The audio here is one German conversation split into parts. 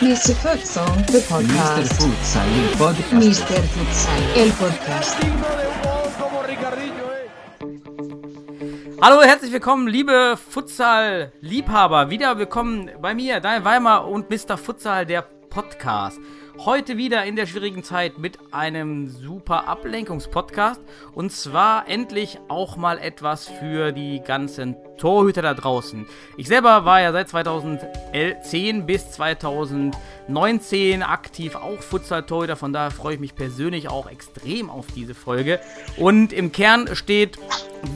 Mr. Futsal, the Mr. podcast. Futsal, il podcast. Mr. Futsal, el podcast. Hallo, herzlich willkommen, liebe Futsal-Liebhaber. Wieder willkommen bei mir, Daniel Weimar und Mr. Futsal, der Podcast. Heute wieder in der schwierigen Zeit mit einem super Ablenkungspodcast. Und zwar endlich auch mal etwas für die ganzen Torhüter da draußen. Ich selber war ja seit 2010 bis 2019 aktiv auch Futsal-Torhüter. Von daher freue ich mich persönlich auch extrem auf diese Folge. Und im Kern steht,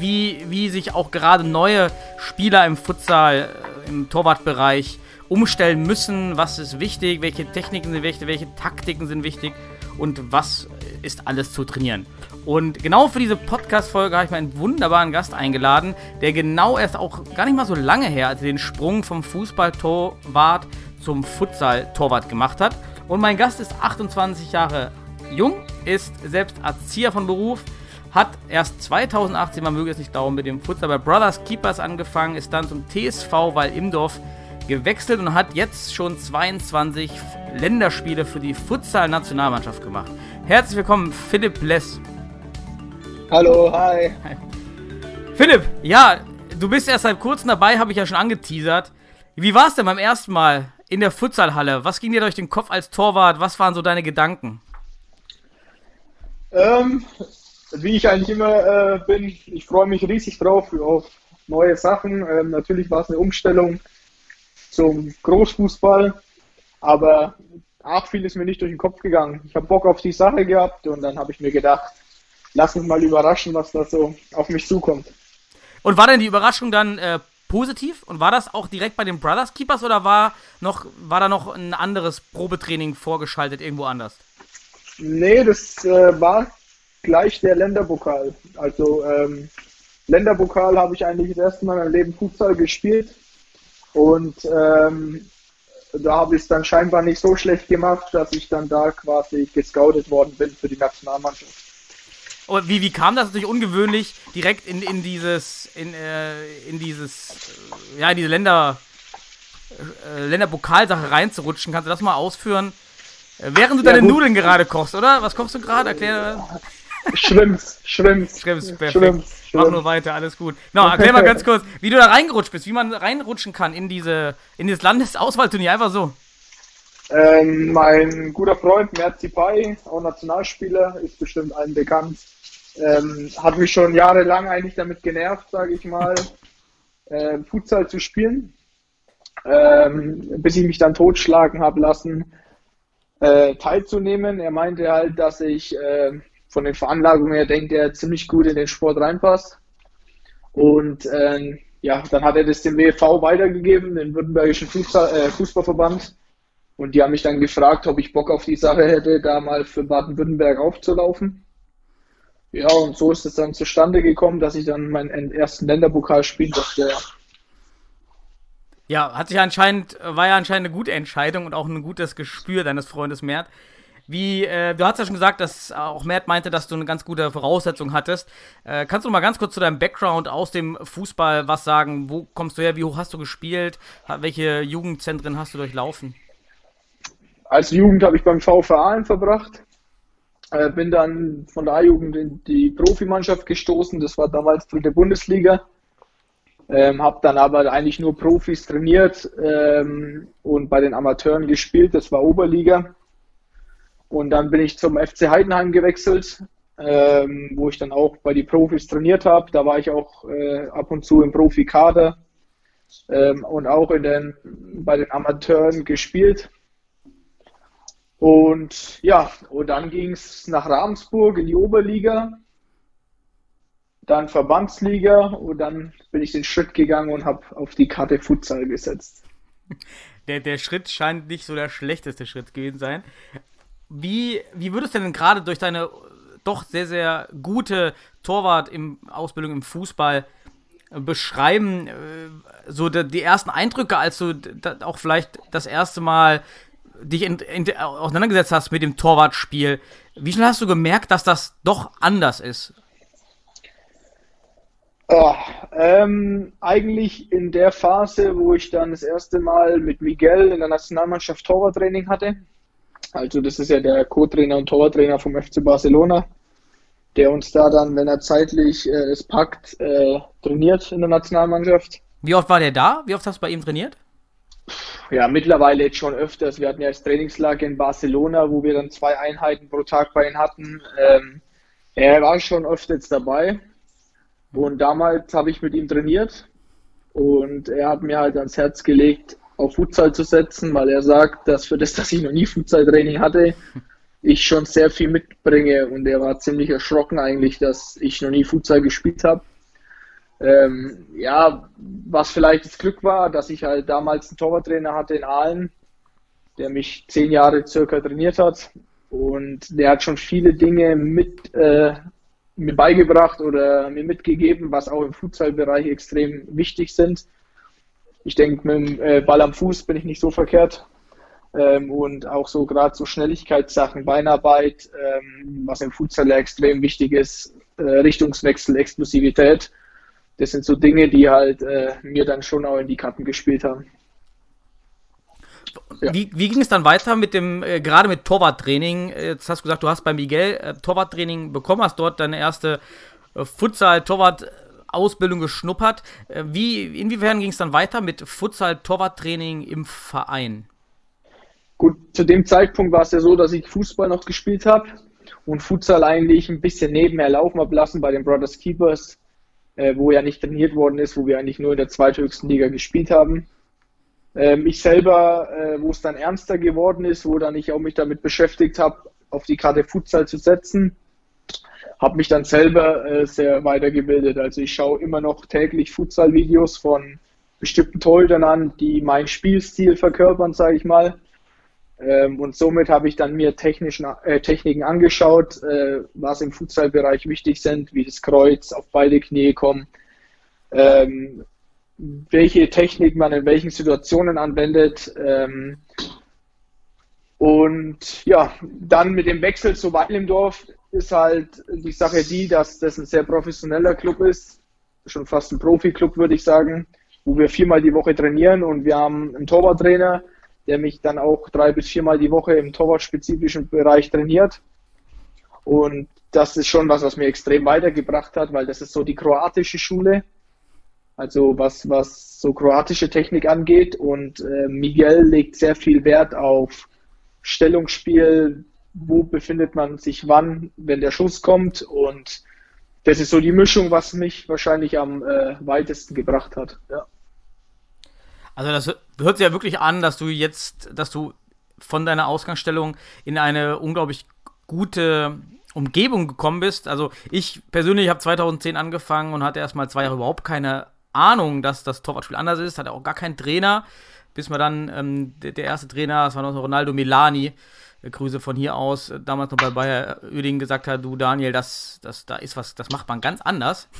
wie, wie sich auch gerade neue Spieler im Futsal, äh, im Torwartbereich umstellen müssen, was ist wichtig, welche Techniken sind wichtig, welche Taktiken sind wichtig und was ist alles zu trainieren. Und genau für diese Podcast-Folge habe ich mir einen wunderbaren Gast eingeladen, der genau erst auch gar nicht mal so lange her, als er den Sprung vom Fußballtorwart zum Futsal-Torwart gemacht hat. Und mein Gast ist 28 Jahre jung, ist selbst Erzieher von Beruf, hat erst 2018, man möge es nicht glauben, mit dem Futsal bei Brothers Keepers angefangen, ist dann zum TSV Weil Imdorf gewechselt und hat jetzt schon 22 Länderspiele für die Futsal-Nationalmannschaft gemacht. Herzlich willkommen, Philipp Less. Hallo, hi. Philipp, ja, du bist erst seit kurzem dabei, habe ich ja schon angeteasert. Wie war es denn beim ersten Mal in der Futsalhalle? Was ging dir durch den Kopf als Torwart? Was waren so deine Gedanken? Ähm, wie ich eigentlich immer äh, bin, ich freue mich riesig drauf auf neue Sachen. Ähm, natürlich war es eine Umstellung zum Großfußball, aber ach, viel ist mir nicht durch den Kopf gegangen. Ich habe Bock auf die Sache gehabt und dann habe ich mir gedacht, lass mich mal überraschen, was da so auf mich zukommt. Und war denn die Überraschung dann äh, positiv? Und war das auch direkt bei den Brothers Keepers oder war, noch, war da noch ein anderes Probetraining vorgeschaltet irgendwo anders? Nee, das äh, war gleich der Länderpokal. Also ähm, Länderpokal habe ich eigentlich das erste Mal in meinem Leben Futsal gespielt und ähm, da habe ich es dann scheinbar nicht so schlecht gemacht, dass ich dann da quasi gescoutet worden bin für die Nationalmannschaft. Und wie, wie kam das natürlich ungewöhnlich, direkt in, in dieses, in, äh, in dieses, äh, ja, in diese Länder, äh, Länderpokalsache reinzurutschen? Kannst du das mal ausführen? Äh, während du Ja, deine gut. Nudeln gerade kochst, oder? Was kochst du gerade? Erklär. Schwimm's, schwimm's. Schreib's perfekt. Schwimm's, Mach schwimm's. nur weiter, alles gut. No, erklär mal ganz kurz, wie du da reingerutscht bist, wie man reinrutschen kann in diese, in dieses Landesauswahlturnier, einfach so. Ähm, mein guter Freund Merzi Pai, auch Nationalspieler, ist bestimmt allen bekannt. Ähm, hat mich schon jahrelang eigentlich damit genervt, sage ich mal, äh, Futsal zu spielen. Ähm, bis ich mich dann totschlagen habe lassen, äh, teilzunehmen. Er meinte halt, dass ich äh, von den Veranlagungen her denkt, er ziemlich gut in den Sport reinpasst. Und ähm, ja, dann hat er das dem WV weitergegeben, den Württembergischen Fußball, äh, Fußballverband. Und die haben mich dann gefragt, ob ich Bock auf die Sache hätte, da mal für Baden-Württemberg aufzulaufen. Ja, und so ist es dann zustande gekommen, dass ich dann meinen ersten Länderpokal spielen durfte. Ja. Ja, hat sich anscheinend, war ja anscheinend eine gute Entscheidung und auch ein gutes Gespür deines Freundes Mert. Wie, äh, du hast ja schon gesagt, dass auch Mert meinte, dass du eine ganz gute Voraussetzung hattest. Äh, kannst du mal ganz kurz zu deinem Background aus dem Fußball was sagen? Wo kommst du her? Wie hoch hast du gespielt? Welche Jugendzentren hast du durchlaufen? Als Jugend habe ich beim Aalen verbracht. Äh, bin dann von der A-Jugend in die Profimannschaft gestoßen. Das war damals dritte Bundesliga. Ähm, habe dann aber eigentlich nur Profis trainiert ähm, und bei den Amateuren gespielt. Das war Oberliga. Und dann bin ich zum FC Heidenheim gewechselt, ähm, wo ich dann auch bei die Profis trainiert habe. Da war ich auch äh, ab und zu im Profikader ähm, und auch in den, bei den Amateuren gespielt. Und ja, und dann ging es nach Ravensburg in die Oberliga, dann Verbandsliga und dann bin ich den Schritt gegangen und habe auf die Karte Futsal gesetzt. Der, der Schritt scheint nicht so der schlechteste Schritt gewesen sein. Wie, wie würdest du denn gerade durch deine doch sehr, sehr gute Torwart im im Fußball äh, beschreiben, äh, so die, ersten Eindrücke, als du auch vielleicht das erste Mal dich in, in, auseinandergesetzt hast mit dem Torwartspiel, wie schnell hast du gemerkt, dass das doch anders ist? Oh, ähm, eigentlich in der Phase, wo ich dann das erste Mal mit Miguel in der Nationalmannschaft Torwarttraining hatte. Also das ist ja der Co-Trainer und Torwarttrainer vom FC Barcelona, der uns da dann, wenn er zeitlich äh, es packt, äh, trainiert in der Nationalmannschaft. Wie oft war der da? Wie oft hast du bei ihm trainiert? Ja, mittlerweile jetzt schon öfters. Wir hatten ja das Trainingslager in Barcelona, wo wir dann zwei Einheiten pro Tag bei ihm hatten. Ähm, er war schon öfters dabei. Und damals habe ich mit ihm trainiert und er hat mir halt ans Herz gelegt, auf Futsal zu setzen, weil er sagt, dass für das, dass ich noch nie Futsal-Training hatte, ich schon sehr viel mitbringe und er war ziemlich erschrocken eigentlich, dass ich noch nie Futsal gespielt habe. Ähm, ja, was vielleicht das Glück war, dass ich halt damals einen Torwarttrainer hatte in Aalen, der mich zehn Jahre circa trainiert hat und der hat schon viele Dinge mit äh, mir beigebracht oder mir mitgegeben, was auch im Futsalbereich extrem wichtig sind. Ich denke, mit dem äh, Ball am Fuß bin ich nicht so verkehrt. Ähm, und auch so gerade so Schnelligkeitssachen, Beinarbeit, ähm, was im Futsal extrem wichtig ist, äh, Richtungswechsel, Explosivität. Das sind so Dinge, die halt äh, mir dann schon auch in die Karten gespielt haben. Ja. Wie, wie, ging es dann weiter mit dem, äh, gerade mit Torwarttraining? Jetzt hast du gesagt, du hast bei Miguel äh, Torwarttraining bekommen, hast dort deine erste äh, Futsal-Torwart-Ausbildung geschnuppert. Äh, wie, inwiefern ging es dann weiter mit Futsal-Torwarttraining im Verein? Gut, zu dem Zeitpunkt war es ja so, dass ich Fußball noch gespielt habe und Futsal eigentlich ein bisschen nebenher laufen habe lassen bei den Brothers Keepers, äh, wo ja nicht trainiert worden ist, wo wir eigentlich nur in der zweithöchsten Liga gespielt haben. Ähm, ich selber, äh, wo es dann ernster geworden ist, wo dann ich auch mich damit beschäftigt habe, auf die Karte Futsal zu setzen, habe mich dann selber äh, sehr weitergebildet. Also ich schaue immer noch täglich Futsal-Videos von bestimmten Torhütern an, die meinen Spielstil verkörpern, sage ich mal. Ähm, und somit habe ich dann mir technischen, äh, Techniken angeschaut, äh, was im Futsalbereich wichtig sind, wie das Kreuz auf beide Knie kommen, ähm, welche Technik man in welchen Situationen anwendet. Ähm, und ja, dann mit dem Wechsel zu Weil im Dorf ist halt die Sache die, dass das ein sehr professioneller Club ist, schon fast ein Profi-Club, würde ich sagen, wo wir viermal die Woche trainieren und wir haben einen Torwarttrainer, der mich dann auch drei bis viermal die Woche im torwartspezifischen Bereich trainiert. Und das ist schon was, was mir extrem weitergebracht hat, weil das ist so die kroatische Schule. Also was, was so kroatische Technik angeht. Und äh, Miguel legt sehr viel Wert auf Stellungsspiel, wo befindet man sich wann, wenn der Schuss kommt. Und das ist so die Mischung, was mich wahrscheinlich am äh, weitesten gebracht hat. Ja. Also das hört sich ja wirklich an, dass du jetzt, dass du von deiner Ausgangsstellung in eine unglaublich gute Umgebung gekommen bist. Also ich persönlich habe 2010 angefangen und hatte erstmal zwei Jahre überhaupt keine Ahnung, dass das Torwartspiel anders ist, hatte auch gar keinen Trainer, bis man dann ähm, der, der, erste Trainer, das war noch Ronaldo Milani, äh, Grüße von hier aus, äh, damals noch bei Bayer Oeding gesagt hat, du Daniel, das, das, da ist was, das macht man ganz anders.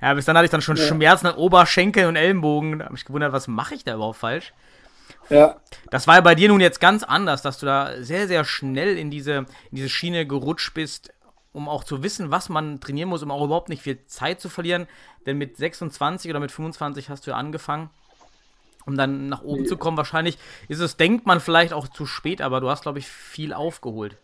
Ja, bis dann hatte ich dann schon ja. Schmerzen an Oberschenkel und Ellenbogen. Da habe ich gewundert, was mache ich da überhaupt falsch? Ja. Das war ja bei dir nun jetzt ganz anders, dass du da sehr, sehr schnell in diese, in diese Schiene gerutscht bist, um auch zu wissen, was man trainieren muss, um auch überhaupt nicht viel Zeit zu verlieren. Denn mit 26 oder mit 25 hast du ja angefangen, um dann nach oben zu kommen. Wahrscheinlich ist es, denkt man vielleicht auch zu spät, aber du hast, glaube ich, viel aufgeholt.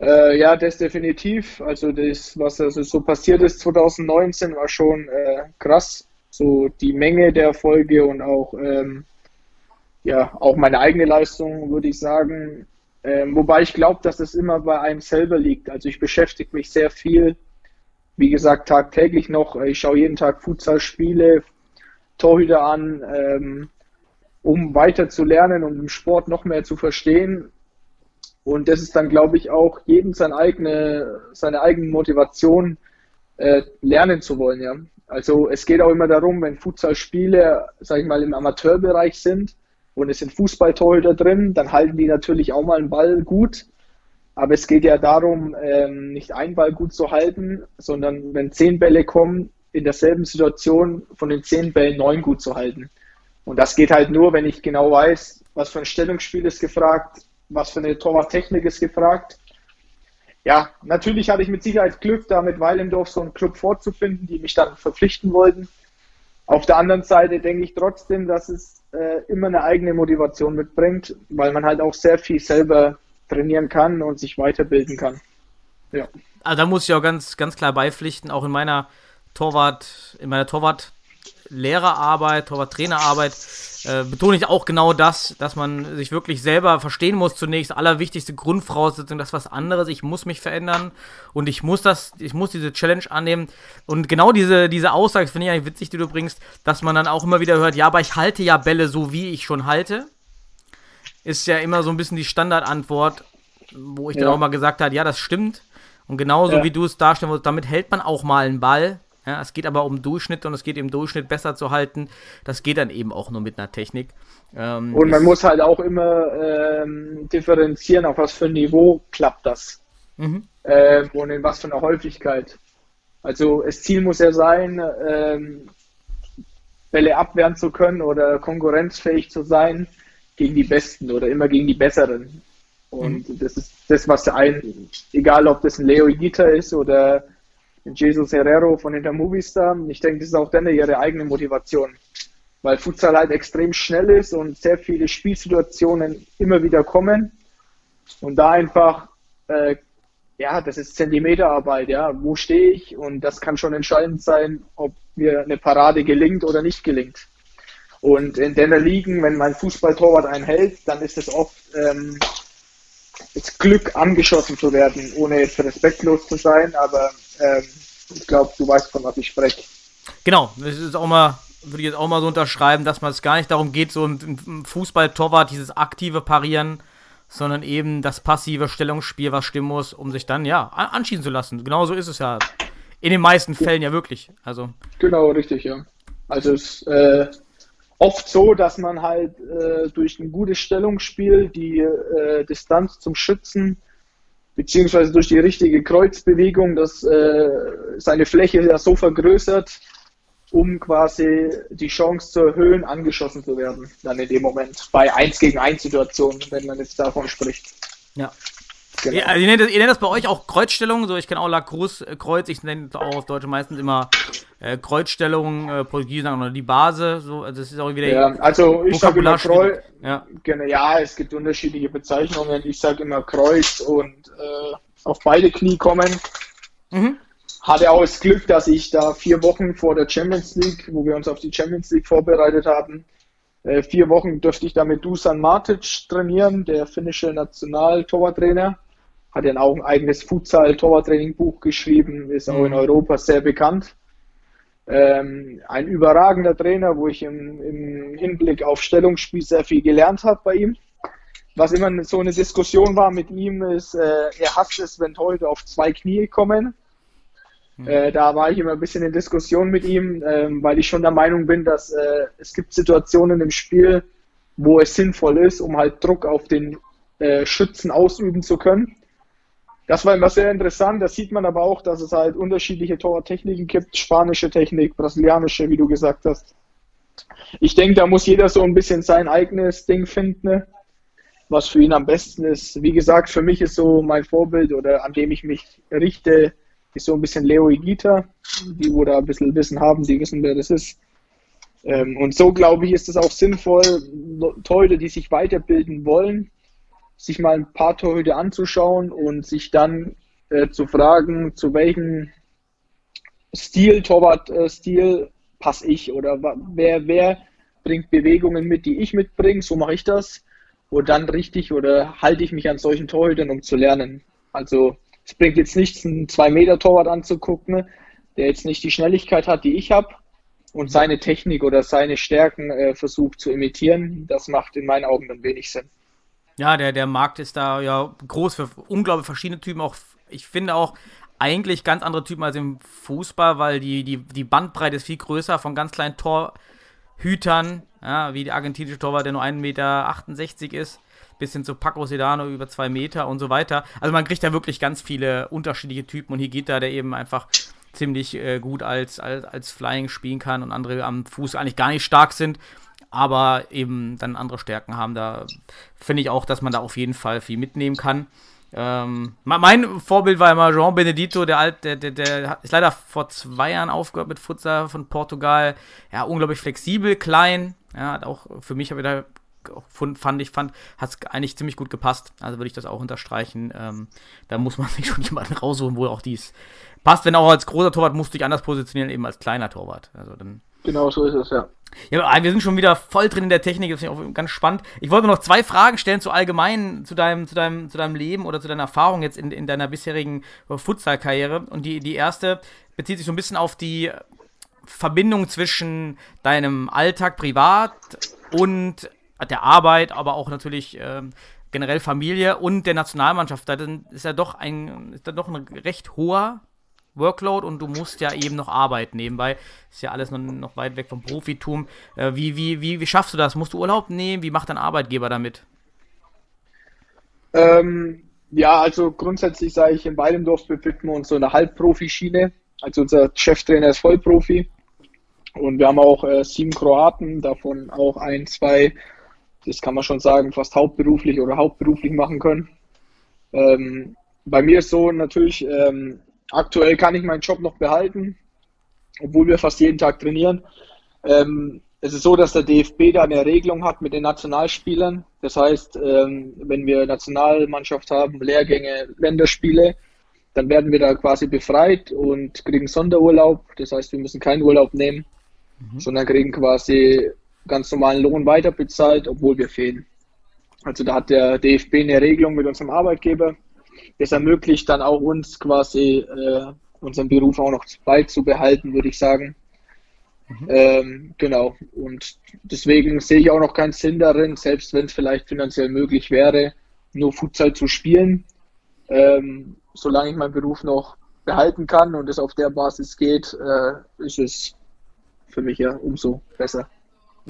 Äh, ja, das definitiv. Also das, was also so passiert ist 2019, war schon äh, krass. So die Menge der Erfolge und auch ähm, ja auch meine eigene Leistung, würde ich sagen. Ähm, wobei ich glaube, dass es immer bei einem selber liegt. Also ich beschäftige mich sehr viel, wie gesagt, tagtäglich noch. Ich schaue jeden Tag Futsal-Spiele, Torhüter an, ähm, um weiter zu lernen und im Sport noch mehr zu verstehen. Und das ist dann, glaube ich, auch jedem seine eigene, seine eigene Motivation, äh, lernen zu wollen. Ja. Also es geht auch immer darum, wenn Futsal-Spiele, sage ich mal, im Amateurbereich sind, und es sind Fußballtorhüter drin, dann halten die natürlich auch mal einen Ball gut. Aber es geht ja darum, ähm, nicht einen Ball gut zu halten, sondern wenn zehn Bälle kommen, in derselben Situation von den zehn Bällen neun gut zu halten. Und das geht halt nur, wenn ich genau weiß, was für ein Stellungsspiel ist gefragt, was für eine Torwarttechnik ist gefragt. Ja, natürlich hatte ich mit Sicherheit Glück, da mit Weilendorf so einen Club vorzufinden, die mich dann verpflichten wollten. Auf der anderen Seite denke ich trotzdem, dass es äh, immer eine eigene Motivation mitbringt, weil man halt auch sehr viel selber trainieren kann und sich weiterbilden kann. Ja. Also da muss ich auch ganz, ganz klar beipflichten, auch in meiner Torwart, in meiner Torwart Lehrerarbeit, Torwarttrainerarbeit äh, betone ich auch genau das, dass man sich wirklich selber verstehen muss zunächst. Allerwichtigste Grundvoraussetzung, das ist was anderes. Ich muss mich verändern und ich muss das, ich muss diese Challenge annehmen. Und genau diese, diese Aussage finde ich eigentlich witzig, die du bringst, dass man dann auch immer wieder hört, ja, aber ich halte ja Bälle so, wie ich schon halte. Ist ja immer so ein bisschen die Standardantwort, wo ich ja. dann auch mal gesagt habe, ja, das stimmt. Und genauso ja. wie du es darstellen willst, damit hält man auch mal einen Ball. Ja, es geht aber um Durchschnitt und es geht im Durchschnitt besser zu halten. Das geht dann eben auch nur mit einer Technik. Ähm, und man muss halt auch immer ähm, differenzieren, auf was für ein Niveau klappt das. Mhm. Ähm, und in was für einer Häufigkeit. Also das Ziel muss ja sein, ähm, Bälle abwehren zu können oder konkurrenzfähig zu sein gegen die Besten oder immer gegen die Besseren. Und mhm. das ist das, was ein, egal ob das ein Leo Igita ist oder Jesus Herrero von Inter Movistar. Ich denke, das ist auch dann ihre eigene Motivation, weil Futsal halt extrem schnell ist und sehr viele Spielsituationen immer wieder kommen und da einfach, äh, ja, das ist Zentimeterarbeit, ja, wo stehe ich und das kann schon entscheidend sein, ob mir eine Parade gelingt oder nicht gelingt. Und in den Ligen, wenn mein Fußballtorwart einen hält, dann ist es oft ähm, das Glück, angeschossen zu werden, ohne jetzt respektlos zu sein, aber ähm, ich glaube, du weißt, von was ich spreche. Genau, das ist auch mal, würde ich jetzt auch mal so unterschreiben, dass man es gar nicht darum geht, so im Fußball-Torwart dieses aktive Parieren, sondern eben das passive Stellungsspiel, was stimmen muss, um sich dann, ja, anschießen zu lassen. Genau so ist es ja. In den meisten Fällen ja wirklich. Also. Genau, richtig, ja. Also es ist äh, oft so, dass man halt äh, durch ein gutes Stellungsspiel die äh, Distanz zum Schützen beziehungsweise durch die richtige Kreuzbewegung, dass äh, seine Fläche ja so vergrößert, um quasi die Chance zu erhöhen, angeschossen zu werden, dann in dem Moment. Bei 1 gegen 1 Situationen, wenn man jetzt davon spricht. Ja. Genau. Ja, also ihr, nennt das, ihr, nennt das, bei euch auch Kreuzstellung, so ich kenne auch Lacrosse äh, Kreuz, ich nenne es auch auf Deutsch meistens immer äh, Kreuzstellung, äh, Portugiesen oder die Base, so, also das ist auch wieder. Ja, also ich sage immer Kreuz, ja. Genau, ja, es gibt unterschiedliche Bezeichnungen, ich sage immer Kreuz und äh, auf beide Knie kommen. Mhm. Hatte auch das Glück, dass ich da vier Wochen vor der Champions League, wo wir uns auf die Champions League vorbereitet haben, äh, vier Wochen dürfte ich da mit Dusan Matic trainieren, der finnische Nationaltorwarttrainer hat ja auch ein eigenes Futsal-Torwarttraining-Buch geschrieben, ist auch in mhm. Europa sehr bekannt. Ähm, ein überragender Trainer, wo ich im, im, Hinblick auf Stellungsspiel sehr viel gelernt habe bei ihm. Was immer so eine Diskussion war mit ihm, ist, äh, er hasst es, wenn heute auf zwei Knie kommen. Mhm. Äh, da war ich immer ein bisschen in Diskussion mit ihm, äh, weil ich schon der Meinung bin, dass äh, es gibt Situationen im Spiel, wo es sinnvoll ist, um halt Druck auf den äh, Schützen ausüben zu können. Das war immer sehr interessant. Da sieht man aber auch, dass es halt unterschiedliche Torwarttechniken gibt. Spanische Technik, brasilianische, wie du gesagt hast. Ich denke, da muss jeder so ein bisschen sein eigenes Ding finden, ne? was für ihn am besten ist. Wie gesagt, für mich ist so mein Vorbild oder an dem ich mich richte, ist so ein bisschen Leo Igita. Die, wo da ein bisschen Wissen haben, die wissen, wer das ist. Ähm, und so, glaube ich, ist es auch sinnvoll, Leute, die sich weiterbilden wollen, sich mal ein paar Torhüter anzuschauen und sich dann äh, zu fragen, zu welchem Stil, Torwart-Stil äh, passe ich oder wer, wer bringt Bewegungen mit, die ich mitbringe, so mache ich das. Und dann richtig oder halte ich mich an solchen Torhütern, um zu lernen. Also es bringt jetzt nichts, einen 2-Meter-Torwart anzugucken, der jetzt nicht die Schnelligkeit hat, die ich habe und seine Technik oder seine Stärken äh, versucht zu imitieren. Das macht in meinen Augen dann wenig Sinn. Ja, der, der Markt ist da ja groß für unglaublich verschiedene Typen. Auch ich finde auch eigentlich ganz andere Typen als im Fußball, weil die, die, die Bandbreite ist viel größer von ganz kleinen Torhütern, ja, wie der argentinische Torwart, der nur 1,68 Meter ist, bis hin zu Paco Sedano über 2 Meter und so weiter. Also man kriegt da wirklich ganz viele unterschiedliche Typen und hier geht da der eben einfach ziemlich äh, gut als, als, als Flying spielen kann und andere am Fuß eigentlich gar nicht stark sind aber eben dann andere Stärken haben. Da finde ich auch, dass man da auf jeden Fall viel mitnehmen kann. Ähm, mein Vorbild war immer Jean Benedito, der, alt, der, der, der ist leider vor zwei Jahren aufgehört mit Futsal von Portugal. Ja, unglaublich flexibel, klein. Ja, hat auch für mich habe ich da fand ich, fand, hat es eigentlich ziemlich gut gepasst. Also würde ich das auch unterstreichen. Ähm, da muss man sich schon jemanden raussuchen, wo auch dies passt. Wenn auch als großer Torwart musst du dich anders positionieren, eben als kleiner Torwart. Also dann. Genau, so ist es, ja. Ja, wir sind schon wieder voll drin in der Technik, das finde ich auch ganz spannend. Ich wollte noch zwei Fragen stellen zu allgemein, zu deinem, zu deinem, zu deinem Leben oder zu deiner Erfahrung jetzt in, in deiner bisherigen Futsal-Karriere. Und die, die erste bezieht sich so ein bisschen auf die Verbindung zwischen deinem Alltag privat und der Arbeit, aber auch natürlich ähm, generell Familie und der Nationalmannschaft. Da ist ja doch ein, ist ja doch ein recht hoher Workload und du musst ja eben noch arbeiten nebenbei. Ist ja alles noch, weit weg vom Profitum. Äh, wie, wie, wie, wie schaffst du das? Musst du Urlaub nehmen? Wie macht dein Arbeitgeber damit? Ähm, ja, also grundsätzlich sage ich, in Weilendorf befinden wir uns so in der Halbprofi-Schiene. Also unser Cheftrainer ist Vollprofi. Und wir haben auch äh, sieben Kroaten, davon auch ein, zwei, das kann man schon sagen, fast hauptberuflich oder hauptberuflich machen können. Ähm, bei mir ist so natürlich, ähm, aktuell kann ich meinen Job noch behalten, obwohl wir fast jeden Tag trainieren. Ähm, es ist so, dass der DFB da eine Regelung hat mit den Nationalspielern. Das heißt, ähm, wenn wir Nationalmannschaft haben, Lehrgänge, Länderspiele, dann werden wir da quasi befreit und kriegen Sonderurlaub. Das heißt, wir müssen keinen Urlaub nehmen, mhm. sondern kriegen quasi ganz normalen Lohn weiterbezahlt, obwohl wir fehlen. Also da hat der DFB eine Regelung mit unserem Arbeitgeber. Das ermöglicht dann auch uns quasi äh, unseren Beruf auch noch beizubehalten, würde ich sagen. Mhm. Ähm, genau. Und deswegen sehe ich auch noch keinen Sinn darin, selbst wenn es vielleicht finanziell möglich wäre, nur Futsal zu spielen. Ähm, solange ich meinen Beruf noch behalten kann und es auf der Basis geht, äh, ist es für mich ja umso besser.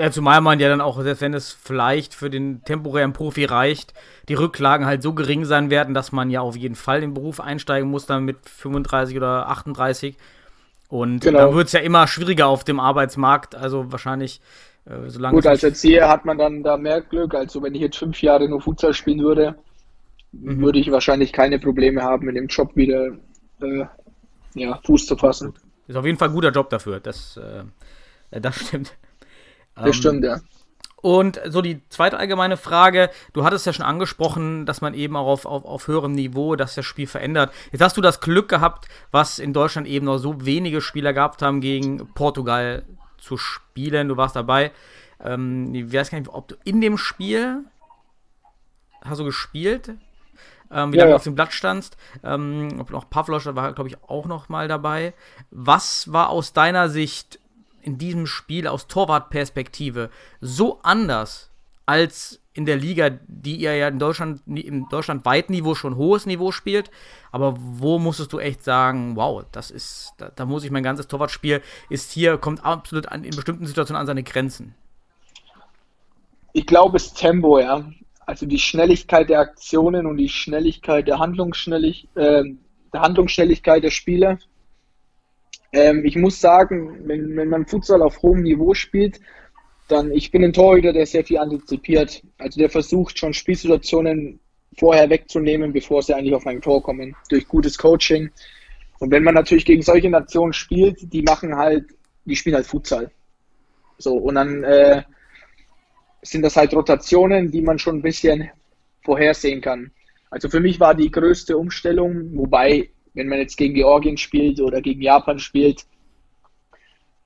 Ja, zumal man ja dann auch, selbst wenn es vielleicht für den temporären Profi reicht, die Rücklagen halt so gering sein werden, dass man ja auf jeden Fall in den Beruf einsteigen muss, dann mit 35 oder 38. Und genau. dann wird es ja immer schwieriger auf dem Arbeitsmarkt. Also wahrscheinlich, äh, solange. Gut, als Erzieher hat man dann da mehr Glück. Also wenn ich jetzt fünf Jahre nur Futsal spielen würde, mhm. würde ich wahrscheinlich keine Probleme haben, in dem Job wieder äh, ja, Fuß zu fassen. Ist auf jeden Fall ein guter Job dafür. Das, äh, das stimmt. Das ähm, stimmt, ja. Und so die zweite allgemeine Frage, du hattest ja schon angesprochen, dass man eben auch auf, auf, auf höherem Niveau das, das Spiel verändert. Jetzt hast du das Glück gehabt, was in Deutschland eben noch so wenige Spieler gehabt haben, gegen Portugal zu spielen. Du warst dabei. Ähm, ich weiß gar nicht, ob du in dem Spiel hast du gespielt, ähm, wie ja, lange ja. auf dem Blatt standst. Ähm, ob noch Pavlos war, glaube ich, auch noch mal dabei. Was war aus deiner Sicht in diesem Spiel aus Torwartperspektive so anders als in der Liga, die ihr ja in Deutschland, im deutschlandweiten Niveau schon hohes Niveau spielt. Aber wo musstest du echt sagen, wow, das ist, da, da muss ich mein ganzes Torwartspiel ist hier, kommt absolut an, in bestimmten Situationen an seine Grenzen. Ich glaube, es Tempo, ja. Also die Schnelligkeit der Aktionen und die Schnelligkeit der Handlungsschnellig, äh, der Handlungsschnelligkeit der Spieler ähm, ich muss sagen, wenn, wenn man Futsal auf hohem Niveau spielt, dann, ich bin ein Torhüter, der sehr viel antizipiert. Also der versucht schon Spielsituationen vorher wegzunehmen, bevor sie eigentlich auf ein Tor kommen, durch gutes Coaching. Und wenn man natürlich gegen solche Nationen spielt, die machen halt, die spielen halt Futsal. So, und dann äh, sind das halt Rotationen, die man schon ein bisschen vorhersehen kann. Also für mich war die größte Umstellung, wobei wenn man jetzt gegen Georgien spielt oder gegen Japan spielt,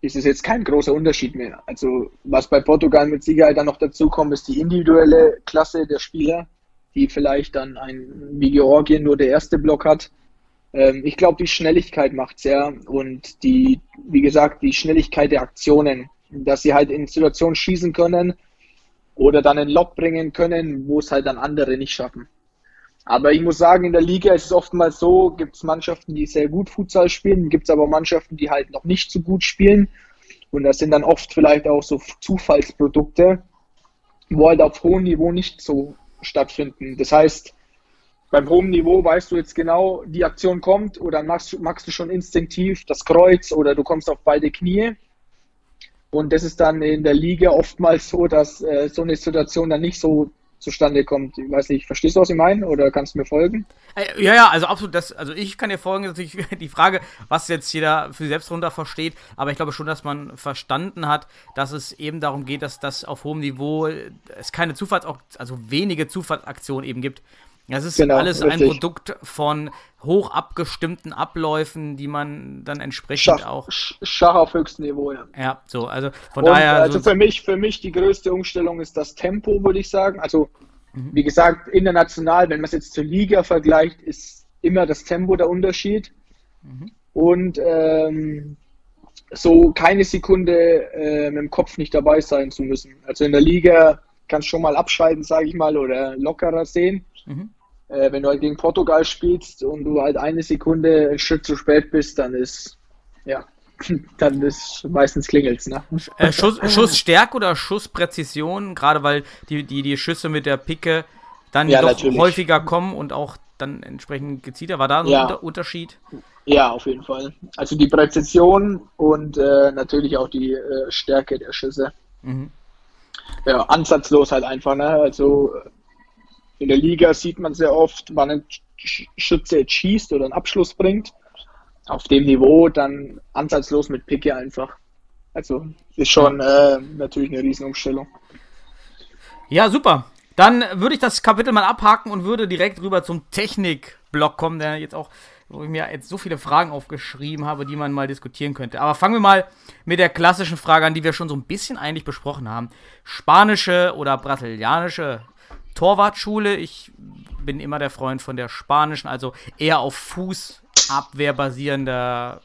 ist es jetzt kein großer Unterschied mehr. Also was bei Portugal mit Sicherheit dann noch dazu kommt, ist die individuelle Klasse der Spieler, die vielleicht dann ein wie Georgien nur der erste Block hat. Ähm, ich glaube, die Schnelligkeit macht ja und die, wie gesagt, die Schnelligkeit der Aktionen, dass sie halt in Situationen schießen können oder dann einen Lock bringen können, wo es halt dann andere nicht schaffen. Aber ich muss sagen, in der Liga ist es oftmals so, gibt es Mannschaften, die sehr gut Futsal spielen, gibt es aber Mannschaften, die halt noch nicht so gut spielen. Und das sind dann oft vielleicht auch so Zufallsprodukte, wo halt auf hohem Niveau nicht so stattfinden. Das heißt, beim hohen Niveau weißt du jetzt genau, die Aktion kommt oder machst, machst du schon instinktiv das Kreuz oder du kommst auf beide Knie. Und das ist dann in der Liga oftmals so, dass äh, so eine Situation dann nicht so zustande kommt. Ich weiß nicht, verstehst du, was ich meine? Oder kannst du mir folgen? Äh, Ja, ja, also absolut. Das, also ich kann dir folgen, ist natürlich die Frage, was jetzt jeder für sich selbst runter versteht. Aber ich glaube schon, dass man verstanden hat, dass es eben darum geht, dass das auf hohem Niveau es keine Zufalls, also wenige Zufallsaktionen eben gibt. Das ist Genau, alles ein richtig. Produkt von hoch abgestimmten Abläufen, die man dann entsprechend Schach, auch. Sch- Schach auf höchstem Niveau, ja. Ja, so, also von Und, daher. also so, für mich, für mich die größte Umstellung ist das Tempo, würde ich sagen. Also, Mhm. wie gesagt, international, wenn man es jetzt zur Liga vergleicht, ist immer das Tempo der Unterschied. Mhm. Und ähm, so keine Sekunde äh, mit dem Kopf nicht dabei sein zu müssen. Also in der Liga kannst du schon mal abschalten, sage ich mal, oder lockerer sehen. Mhm. Äh, wenn du halt gegen Portugal spielst und du halt eine Sekunde einen Schritt zu spät bist, dann ist, ja, dann ist meistens klingelt's, ne? Äh, Schuss, Schussstärke oder Schusspräzision, gerade weil die, die, die Schüsse mit der Picke dann Ja, doch natürlich. häufiger kommen und auch dann entsprechend gezielter. War da ein Ja. Unter Unterschied? Ja, auf jeden Fall. Also die Präzision und äh, natürlich auch die äh, Stärke der Schüsse. Mhm. Ja, ansatzlos halt einfach. Ne? Also in der Liga sieht man sehr oft, wann ein Sch- Schütze jetzt schießt oder einen Abschluss bringt. Auf dem Niveau dann ansatzlos mit Picke einfach. Also ist schon äh, natürlich eine Riesenumstellung. Ja, super. Dann würde ich das Kapitel mal abhaken und würde direkt rüber zum Technikblock kommen, der jetzt auch, wo ich mir jetzt so viele Fragen aufgeschrieben habe, die man mal diskutieren könnte. Aber fangen wir mal mit der klassischen Frage an, die wir schon so ein bisschen eigentlich besprochen haben. Spanische oder brasilianische Torwartschule. Ich bin immer der Freund von der spanischen, also eher auf Fußabwehr basierender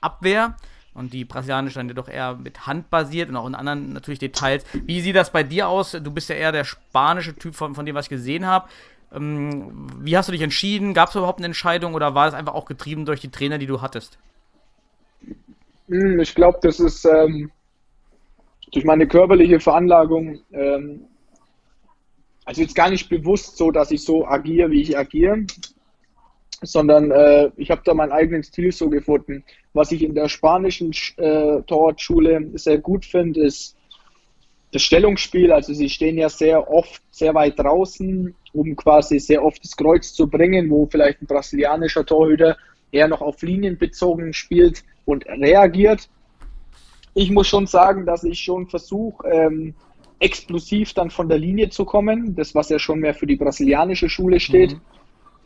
Abwehr. Und die brasilianische dann jedoch eher mit Hand basiert und auch in anderen natürlich Details. Wie sieht das bei dir aus? Du bist ja eher der spanische Typ von, von dem, was ich gesehen habe. Ähm, wie hast du dich entschieden? Gab es überhaupt eine Entscheidung oder war das einfach auch getrieben durch die Trainer, die du hattest? Hm, Ich glaube, das ist ähm, durch meine körperliche Veranlagung, ähm, also jetzt gar nicht bewusst so, dass ich so agiere, wie ich agiere, sondern äh, ich habe da meinen eigenen Stil so gefunden. Was ich in der spanischen äh, Torwartschule sehr gut finde, ist das Stellungsspiel. Also sie stehen ja sehr oft sehr weit draußen, um quasi sehr oft das Kreuz zu bringen, wo vielleicht ein brasilianischer Torhüter eher noch auf Linien bezogen spielt und reagiert. Ich muss schon sagen, dass ich schon versuche, ähm, explosiv dann von der Linie zu kommen. Das, was ja schon mehr für die brasilianische Schule steht, Mhm.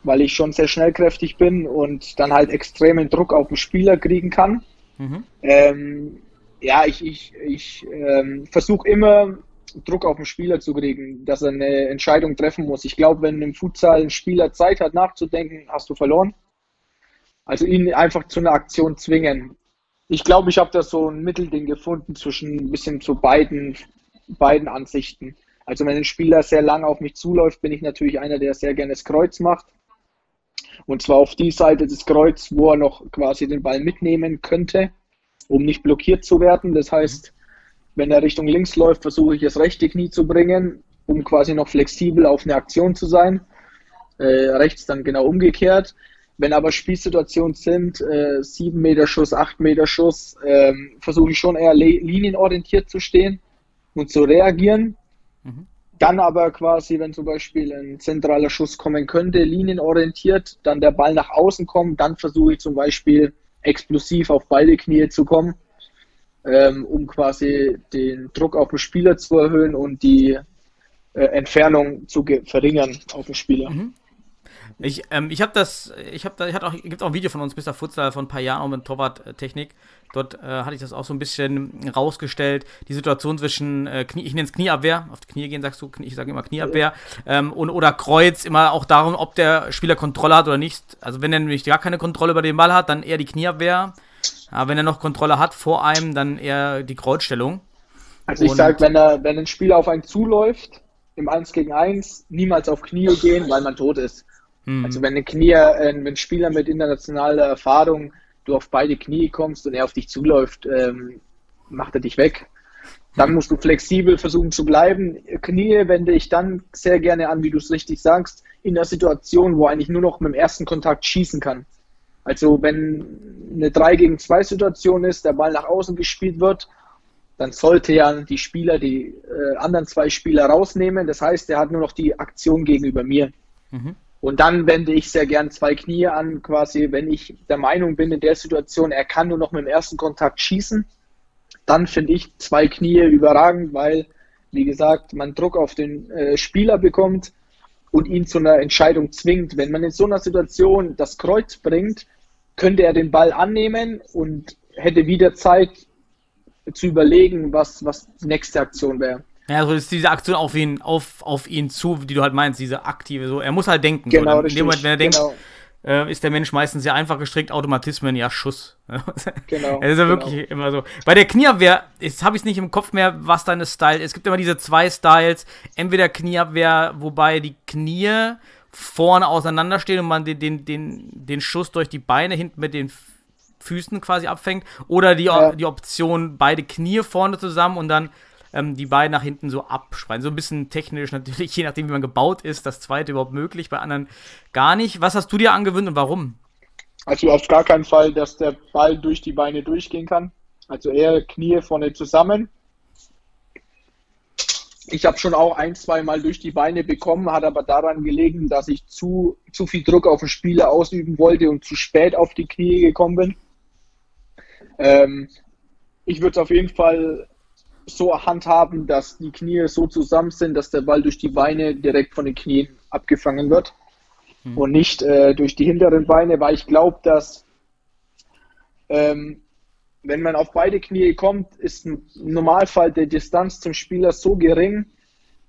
weil ich schon sehr schnellkräftig bin und dann halt extremen Druck auf den Spieler kriegen kann. Mhm. Ähm, ja, ich, ich, ich ähm, versuche immer Druck auf den Spieler zu kriegen, dass er eine Entscheidung treffen muss. Ich glaube, wenn im Futsal ein Spieler Zeit hat nachzudenken, hast du verloren. Also ihn einfach zu einer Aktion zwingen. Ich glaube, ich habe da so ein Mittelding gefunden zwischen ein bisschen zu beiden, beiden Ansichten. Also wenn ein Spieler sehr lang auf mich zuläuft, bin ich natürlich einer, der sehr gerne das Kreuz macht. Und zwar auf die Seite des Kreuz, wo er noch quasi den Ball mitnehmen könnte, um nicht blockiert zu werden. Das heißt, wenn er Richtung links läuft, versuche ich das rechte Knie zu bringen, um quasi noch flexibel auf eine Aktion zu sein. Äh, rechts dann genau umgekehrt. Wenn aber Spielsituationen sind, äh, 7 Meter Schuss, 8 Meter Schuss, ähm, versuche ich schon eher linienorientiert zu stehen und zu reagieren. Mhm. Dann aber quasi, wenn zum Beispiel ein zentraler Schuss kommen könnte, linienorientiert, dann der Ball nach außen kommt, dann versuche ich zum Beispiel explosiv auf beide Knie zu kommen, ähm, um quasi den Druck auf den Spieler zu erhöhen und die äh, Entfernung zu ge- verringern auf den Spieler. Ich, ähm, ich habe das, ich habe da, ich hatte auch, gibt auch ein Video von uns, Mr. Futsal, von ein paar Jahren auch mit Torwarttechnik. Dort äh, hatte ich das auch so ein bisschen rausgestellt. Die Situation zwischen äh, Knie, ich nenne es Knieabwehr, auf die Knie gehen sagst du, ich sage immer Knieabwehr, ähm, und, oder Kreuz, immer auch darum, ob der Spieler Kontrolle hat oder nicht. Also wenn er nämlich gar keine Kontrolle über den Ball hat, dann eher die Knieabwehr. Aber wenn er noch Kontrolle hat vor einem, dann eher die Kreuzstellung. Also ich sage, wenn, er, wenn ein Spieler auf einen zuläuft, im 1 gegen 1, niemals auf Knie gehen, weil man tot ist. Hm. Also wenn ein Knie, ein Spieler mit internationaler Erfahrung du auf beide Knie kommst und er auf dich zuläuft, ähm, macht er dich weg. Dann musst du flexibel versuchen zu bleiben. Knie wende ich dann sehr gerne an, wie du es richtig sagst, in der Situation, wo eigentlich nur noch mit dem ersten Kontakt schießen kann. Also wenn eine 3 gegen 2 Situation ist, der Ball nach außen gespielt wird dann sollte er die Spieler, die äh, anderen zwei Spieler rausnehmen. Das heißt, er hat nur noch die Aktion gegenüber mir. Mhm. Und dann wende ich sehr gern zwei Knie an, quasi, wenn ich der Meinung bin, in der Situation, er kann nur noch mit dem ersten Kontakt schießen, dann finde ich zwei Knie überragend, weil, wie gesagt, man Druck auf den äh, Spieler bekommt und ihn zu einer Entscheidung zwingt. Wenn man in so einer Situation das Kreuz bringt, könnte er den Ball annehmen und hätte wieder Zeit zu überlegen, was, was die nächste Aktion wäre. Ja, also ist diese Aktion auf ihn, auf, auf ihn zu, die du halt meinst, diese aktive, so, er muss halt denken. Genau, so. In dem Moment, wenn er denkt, genau. äh, ist der Mensch meistens sehr einfach gestrickt, Automatismen, ja, Schuss. Genau, Das ist ja genau. wirklich immer so. Bei der Knieabwehr, jetzt habe ich es nicht im Kopf mehr, was deine Style ist. Es gibt immer diese zwei Styles. Entweder Knieabwehr, wobei die Knie vorne auseinanderstehen und man den, den, den, den Schuss durch die Beine hinten mit den Füßen quasi abfängt. Oder die, Ja. die Option, beide Knie vorne zusammen und dann ähm, die Beine nach hinten so abspreiten. So ein bisschen technisch natürlich, je nachdem, wie man gebaut ist, das zweite überhaupt möglich, bei anderen gar nicht. Was hast du dir angewöhnt und warum? Also auf gar keinen Fall, dass der Ball durch die Beine durchgehen kann. Also eher Knie vorne zusammen. Ich habe schon auch ein, zwei Mal durch die Beine bekommen, hat aber daran gelegen, dass ich zu, zu viel Druck auf den Spieler ausüben wollte und zu spät auf die Knie gekommen bin. Ähm, ich würde es auf jeden Fall so handhaben, dass die Knie so zusammen sind, dass der Ball durch die Beine direkt von den Knien abgefangen wird und nicht äh, durch die hinteren Beine, weil ich glaube, dass ähm, wenn man auf beide Knie kommt, ist im Normalfall die Distanz zum Spieler so gering,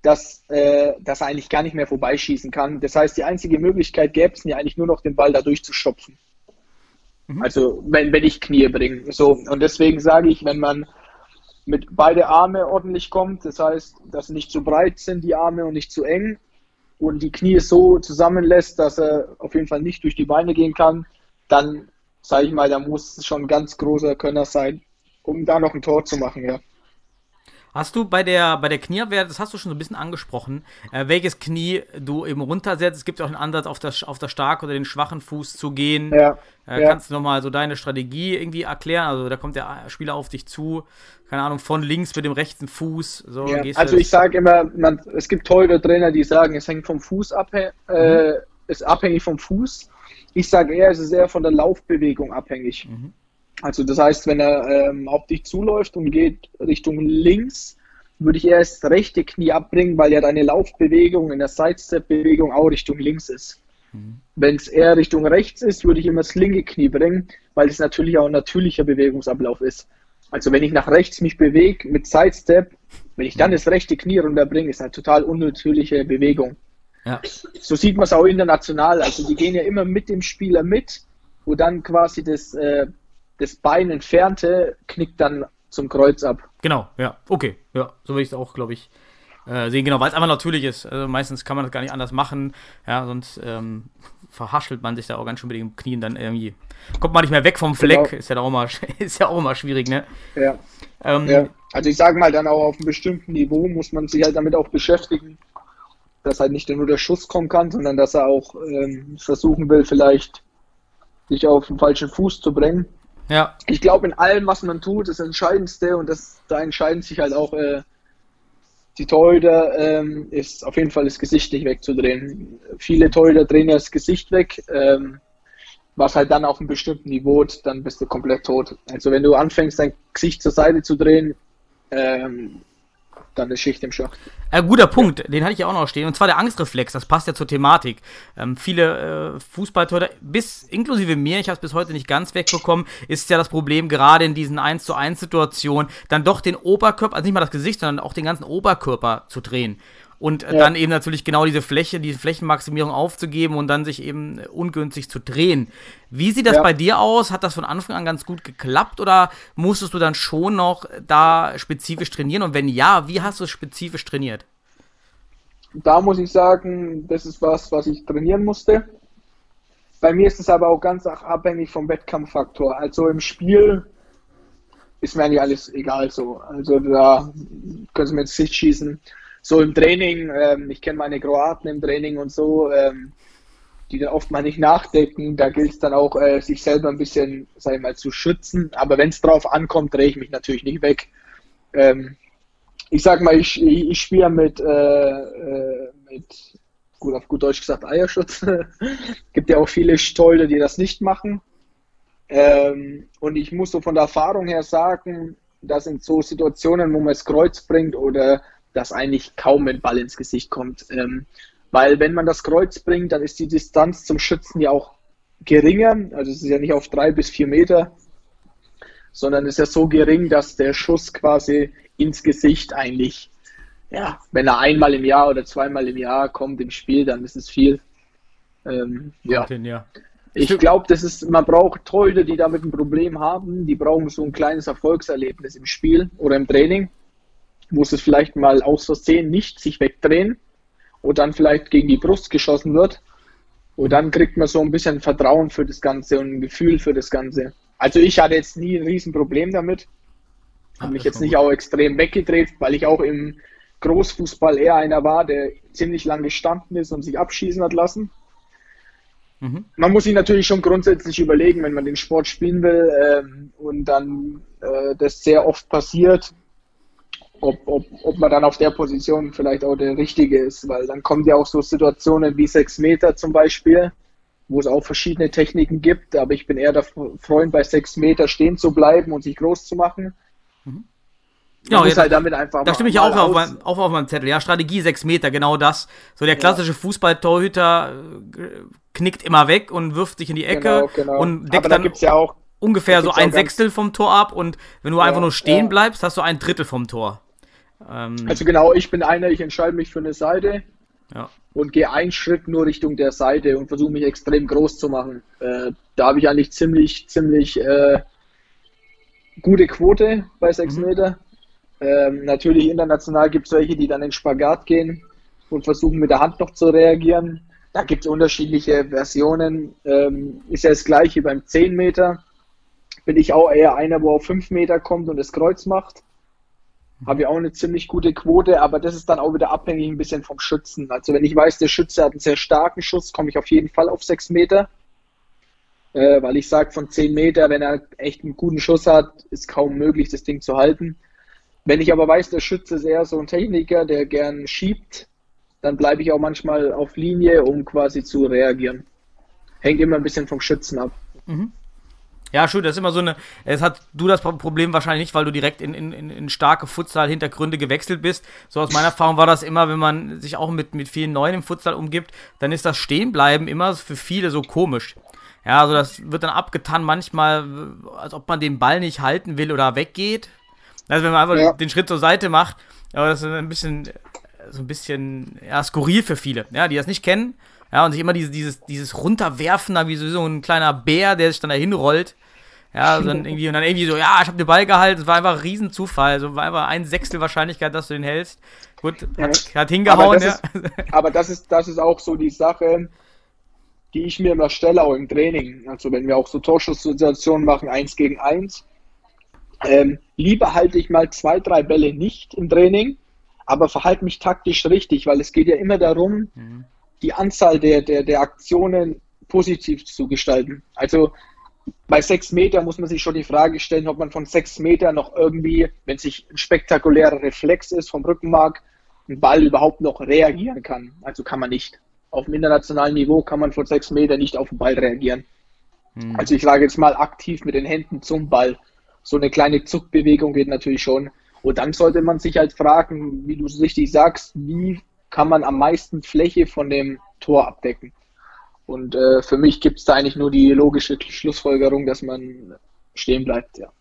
dass, äh, dass er eigentlich gar nicht mehr vorbeischießen kann. Das heißt, die einzige Möglichkeit gäbe es mir eigentlich nur noch, den Ball da durchzustopfen. Also wenn, wenn ich Knie bringe. So, und deswegen sage ich, wenn man mit beide Arme ordentlich kommt, das heißt, dass nicht zu breit sind die Arme und nicht zu eng und die Knie so zusammenlässt, dass er auf jeden Fall nicht durch die Beine gehen kann, dann sage ich mal, da muss schon ein ganz großer Könner sein, um da noch ein Tor zu machen, ja. Hast du bei der, bei der Knieabwehr, das hast du schon so ein bisschen angesprochen, äh, welches Knie du eben runtersetzt? Es gibt ja auch einen Ansatz, auf das, auf das starke oder den schwachen Fuß zu gehen. Ja, Äh, ja. Kannst du nochmal so deine Strategie irgendwie erklären? Also da kommt der Spieler auf dich zu, keine Ahnung, von links mit dem rechten Fuß. So, Ja, also ich sage immer, man, es gibt teure Trainer, die sagen, es hängt vom Fuß ab, äh, Mhm. ist abhängig vom Fuß. Ich sage eher, es ist eher von der Laufbewegung abhängig. Mhm. Also das heißt, wenn er ähm, auf dich zuläuft und geht Richtung links, würde ich erst das rechte Knie abbringen, weil ja deine Laufbewegung in der Sidestep-Bewegung auch Richtung links ist. Wenn es eher Richtung rechts ist, würde ich immer das linke Knie bringen, weil es natürlich auch ein natürlicher Bewegungsablauf ist. Also wenn ich nach rechts mich bewege mit Sidestep, wenn ich dann das rechte Knie runterbringe, ist eine total unnatürliche Bewegung. Ja. So sieht man es auch international. Also die gehen ja immer mit dem Spieler mit, wo dann quasi das, äh, das Bein entfernte knickt dann zum Kreuz ab. Genau, ja, okay, ja, so würde ich es auch, glaube ich, äh, sehen, genau, weil es einfach natürlich ist. Also meistens kann man das gar nicht anders machen, ja, sonst ähm, verhaschelt man sich da auch ganz schön mit den Knien dann irgendwie. Kommt man nicht mehr weg vom Fleck, Genau. ist ja auch mal, ist ja auch immer schwierig, ne? Ja. Ähm, Ja, also ich sage mal, dann auch auf einem bestimmten Niveau muss man sich halt damit auch beschäftigen, dass halt nicht nur der Schuss kommen kann, sondern dass er auch ähm, versuchen will, vielleicht sich auf den falschen Fuß zu bringen. Ja. Ich glaube, in allem, was man tut, das Entscheidendste und das, da entscheiden sich halt auch äh, die Torhüter, ähm, ist auf jeden Fall das Gesicht nicht wegzudrehen. Viele Torhüter drehen ja das Gesicht weg, ähm, was halt dann auf einem bestimmten Niveau, dann bist du komplett tot. Also wenn du anfängst, dein Gesicht zur Seite zu drehen, ähm, dann ist Schicht im Schacht. Äh, guter Punkt, den hatte ich ja auch noch stehen. Und zwar der Angstreflex, das passt ja zur Thematik. Ähm, viele äh, Fußballtorhüter, bis inklusive mir, ich habe es bis heute nicht ganz wegbekommen, ist ja das Problem, gerade in diesen 1 zu 1 Situationen, dann doch den Oberkörper, also nicht mal das Gesicht, sondern auch den ganzen Oberkörper zu drehen. Und äh, Ja. dann eben natürlich genau diese Fläche, diese Flächenmaximierung aufzugeben und dann sich eben äh, ungünstig zu drehen. Wie sieht das Ja. bei dir aus? Hat das von Anfang an ganz gut geklappt oder musstest du dann schon noch da spezifisch trainieren? Und wenn ja, wie hast du es spezifisch trainiert? Da muss ich sagen, das ist was, was ich trainieren musste. Bei mir ist es aber auch ganz abhängig vom Wettkampffaktor. Also im Spiel ist mir eigentlich alles egal so. Also da können sie mir ins Gesicht schießen. So im Training, ähm, ich kenne meine Kroaten im Training und so, ähm, die dann oft mal nicht nachdenken. Da gilt es dann auch, äh, sich selber ein bisschen, sag ich mal, zu schützen. Aber wenn es drauf ankommt, drehe ich mich natürlich nicht weg. ähm, ich sag mal, ich, ich, ich spiele mit, äh, äh, mit, gut auf gut Deutsch gesagt, Eierschutz. Gibt ja auch viele Stolde, die das nicht machen. Ähm, und ich muss so von der Erfahrung her sagen, dass in so Situationen, wo man das Kreuz bringt oder dass eigentlich kaum ein Ball ins Gesicht kommt. Ähm, weil wenn man das Kreuz bringt, dann ist die Distanz zum Schützen ja auch geringer. Also es ist ja nicht auf drei bis vier Meter, sondern ist ja so gering, dass der Schuss quasi ins Gesicht eigentlich, ja, wenn er einmal im Jahr oder zweimal im Jahr kommt im Spiel, dann ist es viel. Ähm, ja. Martin, ja. Ich glaube, das ist, man braucht Torhüter, die damit ein Problem haben. Die brauchen so ein kleines Erfolgserlebnis im Spiel oder im Training, sie es vielleicht mal aus Versehen nicht sich wegdrehen und dann vielleicht gegen die Brust geschossen wird. Und dann kriegt man so ein bisschen Vertrauen für das Ganze und ein Gefühl für das Ganze. Also ich hatte jetzt nie ein Riesenproblem damit. Habe mich jetzt nicht auch extrem weggedreht, weil ich auch im Großfußball eher einer war, der ziemlich lang gestanden ist und sich abschießen hat lassen. Mhm. Man muss sich natürlich schon grundsätzlich überlegen, wenn man den Sport spielen will ähm, und dann äh, das sehr oft passiert, ob, ob, ob man dann auf der Position vielleicht auch der Richtige ist, weil dann kommen ja auch so Situationen wie sechs Meter zum Beispiel, wo es auch verschiedene Techniken gibt, aber ich bin eher der Freund, bei sechs Meter stehen zu bleiben und sich groß zu machen. Mhm. Genau, ja, halt damit einfach da stimme ich auch auf, mein, auch auf meinem Zettel. Ja, Strategie sechs Meter, genau das. So der klassische ja. Fußballtorhüter äh, knickt immer weg und wirft sich in die Ecke genau, genau. und deckt dann ja auch, ungefähr so ein Sechstel vom Tor ab und wenn du ja, einfach nur stehen bleibst, hast du ein Drittel vom Tor. Ähm, also genau, ich bin einer, ich entscheide mich für eine Seite ja. und gehe einen Schritt nur Richtung der Seite und versuche mich extrem groß zu machen. Äh, da habe ich eigentlich ziemlich, ziemlich äh, gute Quote bei 6 mhm. Meter. Ähm, natürlich international gibt es welche, die dann in Spagat gehen und versuchen mit der Hand noch zu reagieren. Da gibt es unterschiedliche Versionen. Ähm, ist ja das gleiche beim 10 Meter. Bin ich auch eher einer, wo auf 5 Meter kommt und das Kreuz macht. Habe ich auch eine ziemlich gute Quote, aber das ist dann auch wieder abhängig ein bisschen vom Schützen. Also wenn ich weiß, der Schütze hat einen sehr starken Schuss, komme ich auf jeden Fall auf 6 Meter. Äh, weil ich sage, von 10 Meter, wenn er echt einen guten Schuss hat, ist kaum möglich, das Ding zu halten. Wenn ich aber weiß, der Schütze ist eher so ein Techniker, der gern schiebt, dann bleibe ich auch manchmal auf Linie, um quasi zu reagieren. Hängt immer ein bisschen vom Schützen ab. Mhm. Ja, schön, das ist immer so eine. Es hat du das Problem wahrscheinlich nicht, weil du direkt in, in, in starke Futsal-Hintergründe gewechselt bist. So aus meiner Erfahrung war das immer, wenn man sich auch mit, mit vielen Neuen im Futsal umgibt, dann ist das Stehenbleiben immer für viele so komisch. Ja, also das wird dann abgetan manchmal, als ob man den Ball nicht halten will oder weggeht. Also wenn man einfach ja. den Schritt zur Seite macht, aber das ist ein bisschen, so ein bisschen, ja, skurril für viele, ja, die das nicht kennen. Ja, und sich immer dieses, dieses, dieses Runterwerfen, da wie so ein kleiner Bär, der sich dann dahin rollt. Ja, also dann irgendwie, und dann irgendwie so, ja, ich habe den Ball gehalten, es war einfach ein Riesenzufall. Also war einfach ein Sechstel Wahrscheinlichkeit, dass du den hältst. Gut, hat, hat hingehauen, aber das, ja. ist, aber das ist, das ist auch so die Sache, die ich mir immer stelle, auch im Training. Also wenn wir auch so Torschusssituationen machen, eins gegen eins, ähm, lieber halte ich mal zwei, drei Bälle nicht im Training, aber verhalte mich taktisch richtig, weil es geht ja immer darum, mhm. Die Anzahl der, der, der Aktionen positiv zu gestalten. Also bei sechs Meter muss man sich schon die Frage stellen, ob man von sechs Meter noch irgendwie, wenn sich ein spektakulärer Reflex ist vom Rückenmark, ein Ball überhaupt noch reagieren kann. Also kann man nicht. Auf dem internationalen Niveau kann man von sechs Meter nicht auf den Ball reagieren. Mhm. Also ich sage jetzt mal aktiv mit den Händen zum Ball so eine kleine Zuckbewegung geht natürlich schon. Und dann sollte man sich halt fragen, wie du es richtig sagst, wie kann man am meisten Fläche von dem Tor abdecken? Und äh, für mich gibt es da eigentlich nur die logische Schlussfolgerung, dass man stehen bleibt, ja.